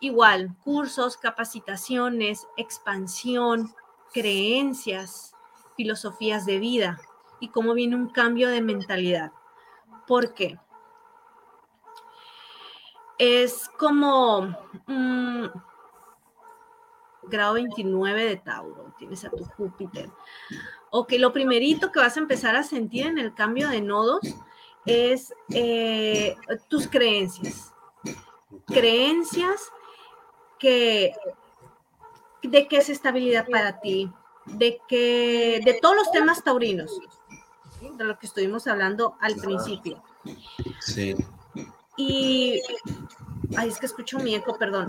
igual, cursos, capacitaciones, expansión, creencias, filosofías de vida y cómo viene un cambio de mentalidad. ¿Por qué? Es como... mm, grado 29 de Tauro, tienes a tu Júpiter. Ok, lo primerito que vas a empezar a sentir en el cambio de nodos es eh, tus creencias. Creencias que de qué es estabilidad para ti, de que de todos los temas taurinos, de lo que estuvimos hablando al principio. Sí. Y, ay, es que escucho mi eco, perdón.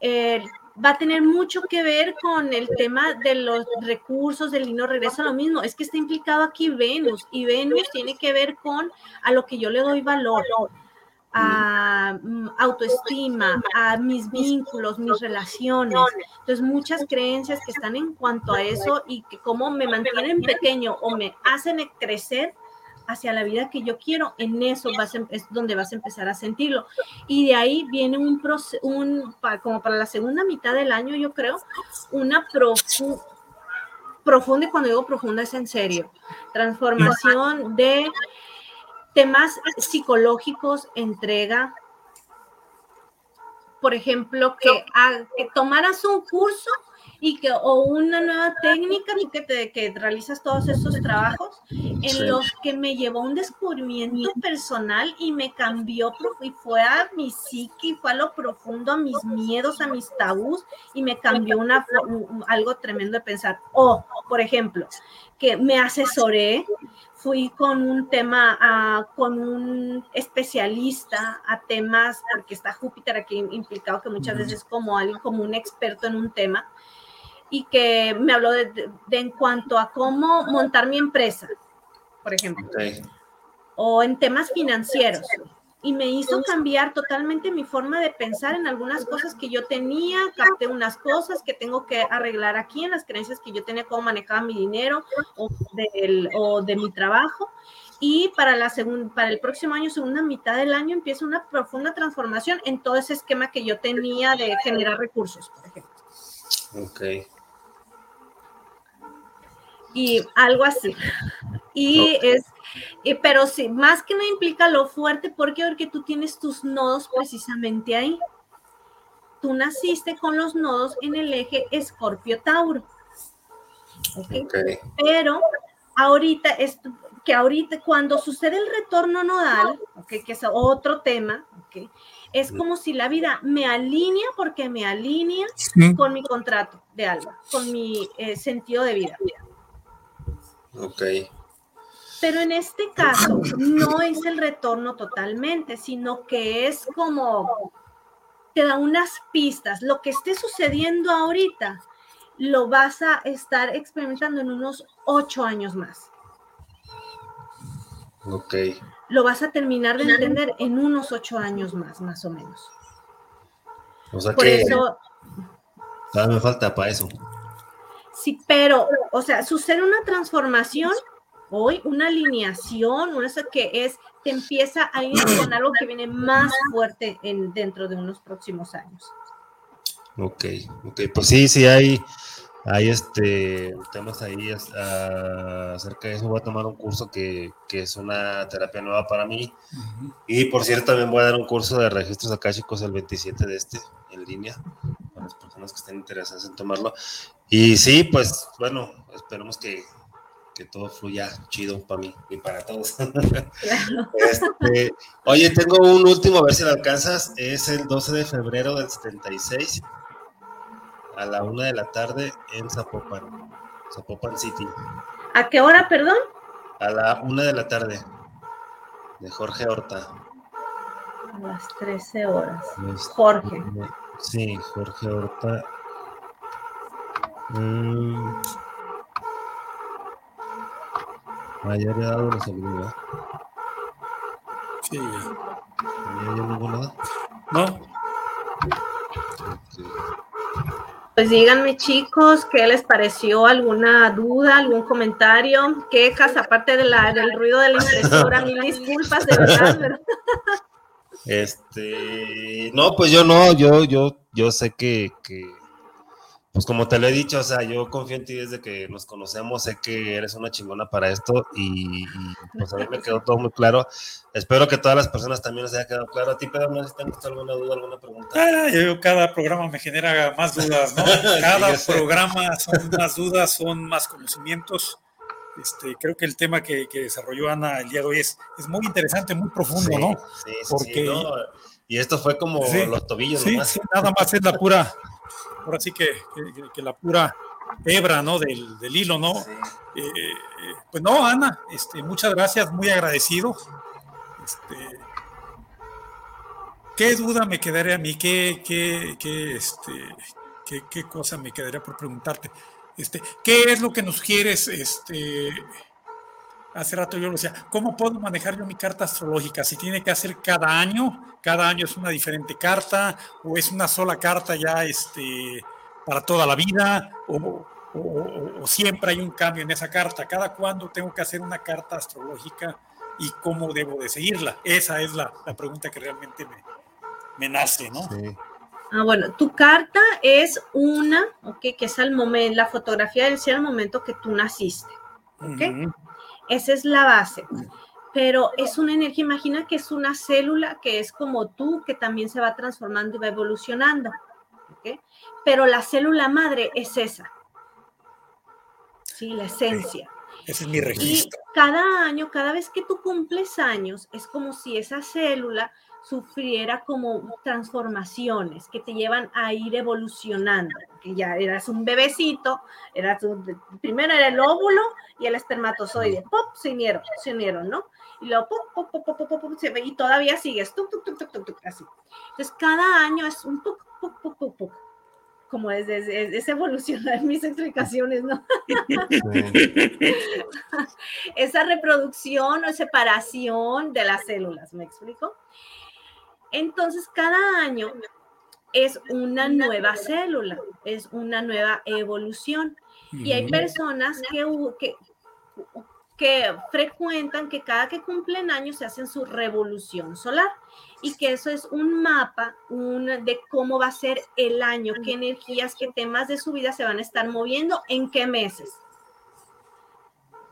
Eh, va a tener mucho que ver con el tema de los recursos del dinero. Regreso a lo mismo, es que está implicado aquí Venus y Venus tiene que ver con a lo que yo le doy valor, a mm, autoestima, a mis vínculos, mis relaciones. Entonces, muchas creencias que están en cuanto a eso y que cómo me mantienen pequeño o me hacen crecer hacia la vida que yo quiero, en eso vas a em- es donde vas a empezar a sentirlo. Y de ahí viene un, un como para la segunda mitad del año, yo creo, una profu- profunda, y cuando digo profunda es en serio, transformación de temas psicológicos, entrega, por ejemplo, que, que tomaras un curso y que o una nueva técnica que te que realizas todos esos trabajos en Sí. los que me llevó un descubrimiento personal y me cambió y fue a mi psique, fue a lo profundo, a mis miedos, a mis tabús y me cambió una algo tremendo de pensar. O, por ejemplo, que me asesoré, fui con un tema, ah, con un especialista a temas, porque está Júpiter aquí implicado que muchas veces como alguien, como un experto en un tema, y que me habló de, de- de en cuanto a cómo montar mi empresa, por ejemplo, Ok. o en temas financieros. Y me hizo cambiar totalmente mi forma de pensar en algunas cosas que yo tenía, capté unas cosas que tengo que arreglar aquí, en las creencias que yo tenía, cómo manejaba mi dinero o, del- o de mi trabajo. Y para, la segun- para el próximo año, segunda mitad del año, empieza una profunda transformación en todo ese esquema que yo tenía de generar recursos, por ejemplo. Ok. Y algo así. Y es, pero sí, más que no implica lo fuerte, porque porque tú tienes tus nodos precisamente ahí. Tú naciste con los nodos en el eje Escorpio-Tauro. ¿ok? Ok. Pero ahorita, es, que ahorita cuando sucede el retorno nodal, que es otro tema, es como si la vida me alinea porque me alinea con mi contrato de alma, con mi eh, sentido de vida. Ok. Pero en este caso no es el retorno totalmente, sino que es como te da unas pistas. Lo que esté sucediendo ahorita lo vas a estar experimentando en unos ocho años más. Ok. Lo vas a terminar de entender en unos ocho años más, más o menos. O sea Por que eso, todavía me falta para eso. Sí, pero, o sea, sucede una transformación hoy, una alineación, una eso que es, te empieza a ir con algo que viene más fuerte en, dentro de unos próximos años. Ok, ok. Pues sí, sí hay, Hay este, temas ahí ah, acerca de eso. Voy a tomar un curso que, que es una terapia nueva para mí. Y por cierto, también voy a dar un curso de registros akáshicos el 27 de este, en línea, para las personas que estén interesadas en tomarlo. Y sí, pues bueno, esperemos que, que todo fluya chido para mí y para todos. (laughs) Este, oye, tengo un último, a ver si lo alcanzas. Es el 12 de febrero del 76 a la una de la tarde en Zapopan, Zapopan City. ¿A qué hora, perdón? A la una de la tarde de Jorge Horta. A las 13 horas. Este, Jorge. Sí, Jorge Horta. Mm. Ah, ya había dado la ¿verdad? Sí. ¿Ya yo no hubo nada? No, Sí. Pues díganme, chicos, ¿qué les pareció? ¿Alguna duda, algún comentario? Quejas, aparte de la, del ruido de la impresora, mil disculpas, de verdad. (laughs) pero- Este, no, pues yo no, yo, yo, yo sé que, que, pues como te lo he dicho, o sea, yo confío en ti desde que nos conocemos, sé que eres una chingona para esto y, y, pues a mí me quedó todo muy claro. Espero que todas las personas también les haya quedado claro. A ti, Pedro, no sé si tengas alguna duda, alguna pregunta. Ah, yo- cada programa me genera más dudas, ¿no? (laughs) Cada sé. programa son más dudas, son más conocimientos. Este, creo que el tema que, que desarrolló Ana el día de hoy es, es muy interesante, muy profundo, Sí, ¿no? Sí, sí, sí, Porque- no, Y esto fue como Sí, los tobillos Sí, nomás. sí, nada más es la pura, ahora sí que, que- que la pura hebra, ¿no? Del, del hilo, ¿no? Sí. Eh, eh, pues no, Ana, este, muchas gracias, muy agradecido. Este, ¿Qué duda me quedaría a mí? ¿Qué, qué, qué, este, qué, qué cosa me quedaría por preguntarte? Este, ¿Qué es lo que nos quieres? Este, hace rato yo lo decía, ¿cómo puedo manejar yo mi carta astrológica? Si tiene que hacer cada año, cada año es una diferente carta, o es una sola carta ya este, para toda la vida, o, o- o- o siempre hay un cambio en esa carta. ¿Cada cuándo tengo que hacer una carta astrológica y cómo debo de seguirla? Esa es la, la pregunta que realmente me, me nace, ¿no? Sí. Ah, bueno, tu carta es una, ok, que es al momento, la fotografía del cielo al momento que tú naciste. ¿ok? Esa es la base. Pero es una energía, imagina que es una célula que es como tú, que también se va transformando y va evolucionando. ¿ok? Pero la célula madre es esa. Sí, la esencia. Ese es mi Y registro. cada año, cada vez que tú cumples años, es como si esa célula sufriera como transformaciones que te llevan a ir evolucionando. Que ya eras un bebecito, eras un- primero era el óvulo y el espermatozoide, pop, se unieron, se unieron, ¿no? Y luego pop, pop, pop, pop, pop, pop, pop, se ve, y todavía sigues, tuc, tuc, tuc, así. Entonces, cada año es un poco, poc, poc, poc, poc. Como es, es, es- es evolucionar (laughs) mis explicaciones, ¿no? (laughs) esa reproducción o separación de las células, ¿me explico? Entonces, cada año es una nueva célula, es una nueva evolución. Y hay personas que, que, que frecuentan que cada que cumplen años se hacen su revolución solar y que eso es un mapa un, de cómo va a ser el año, qué energías, qué temas de su vida se van a estar moviendo, en qué meses.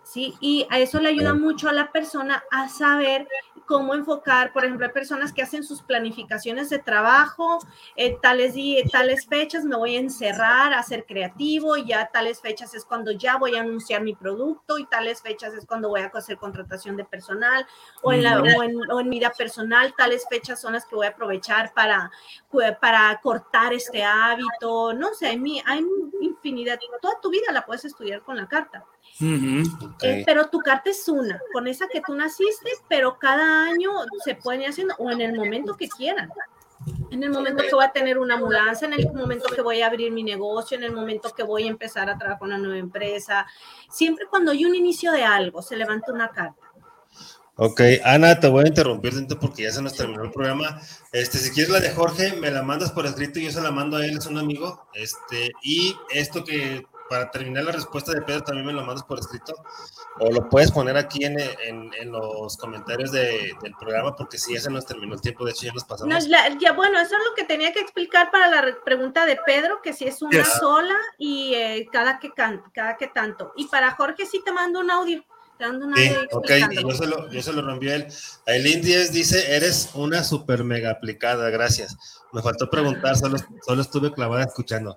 ¿Sí? Y a eso le ayuda mucho a la persona a saber cómo enfocar, por ejemplo, hay personas que hacen sus planificaciones de trabajo, eh, tales, di- tales fechas me voy a encerrar a ser creativo, y ya tales fechas es cuando ya voy a anunciar mi producto, y tales fechas es cuando voy a hacer contratación de personal, o en, la, o en, o en mi vida personal, tales fechas son las que voy a aprovechar para, para cortar este hábito, no sé, hay, hay infinidad, toda tu vida la puedes estudiar con la carta. Ujú. Ok. Eh, pero tu carta es una, con esa que tú naciste, pero cada año se pueden ir haciendo o en el momento que quieran. En el momento que voy a tener una mudanza, en el momento que voy a abrir mi negocio, en el momento que voy a empezar a trabajar con una nueva empresa. Siempre cuando hay un inicio de algo, se levanta una carta. Ok, Ana, te voy a interrumpir dentro porque ya se nos terminó el programa. Este, si quieres la de Jorge, me la mandas por escrito y yo se la mando a él, es un amigo. Este, y esto que para terminar la respuesta de Pedro también me lo mandas por escrito o lo puedes poner aquí en, en, en los comentarios de, del programa porque si ya se nos terminó el tiempo, de hecho ya nos pasamos. No, la, ya, bueno, eso es lo que tenía que explicar para la pregunta de Pedro, que si es una Yes. sola y eh, cada, que can, cada que tanto. Y para Jorge sí te mando un audio. Te mando un Sí, audio ok, explicándolo. y yo se lo, yo se lo reenvié a él. Aileen Díez dice, eres una super mega aplicada, gracias. Me faltó preguntar, solo, solo estuve clavada escuchando.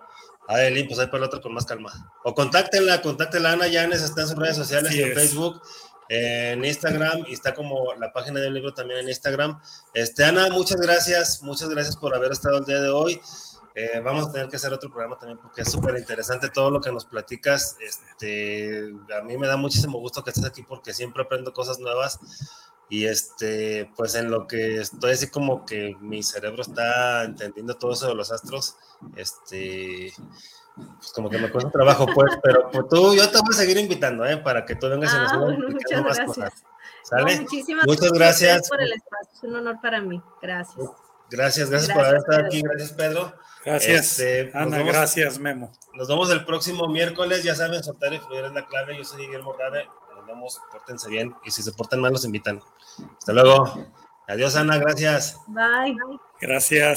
Aileen, pues ahí para el otro con más calma. O contáctenla, contáctenla, Ana Llanes, está en sus redes sociales, Así en es. Facebook, en Instagram, y está como la página del libro también en Instagram. Este, Ana, muchas gracias, muchas gracias por haber estado el día de hoy. Eh, vamos a tener que hacer otro programa también porque es súper interesante todo lo que nos platicas. Este, a mí me da muchísimo gusto que estés aquí porque siempre aprendo cosas nuevas y este, pues en lo que estoy así como que mi cerebro está entendiendo todo eso de los astros, este, pues como que me cuesta trabajo pues, pero pues, tú, yo te voy a seguir invitando, ¿eh? Para que tú vengas y nos Ah, (laughs) muchas más gracias. cosas. ¿Sale? No, muchísimas Muchas gracias. por el espacio. Es un honor para mí. Gracias. Gracias, gracias, por Gracias, haber estado Pedro. aquí, gracias Pedro. Gracias, Este, Ana. vemos- Gracias, Memo. Nos vemos el próximo miércoles, ya saben, soltar y fluir es la clave. Yo soy Guillermo Rade, vemos, pórtense bien y si se portan mal los invitan. Hasta luego. Adiós Ana, gracias. Bye. Gracias.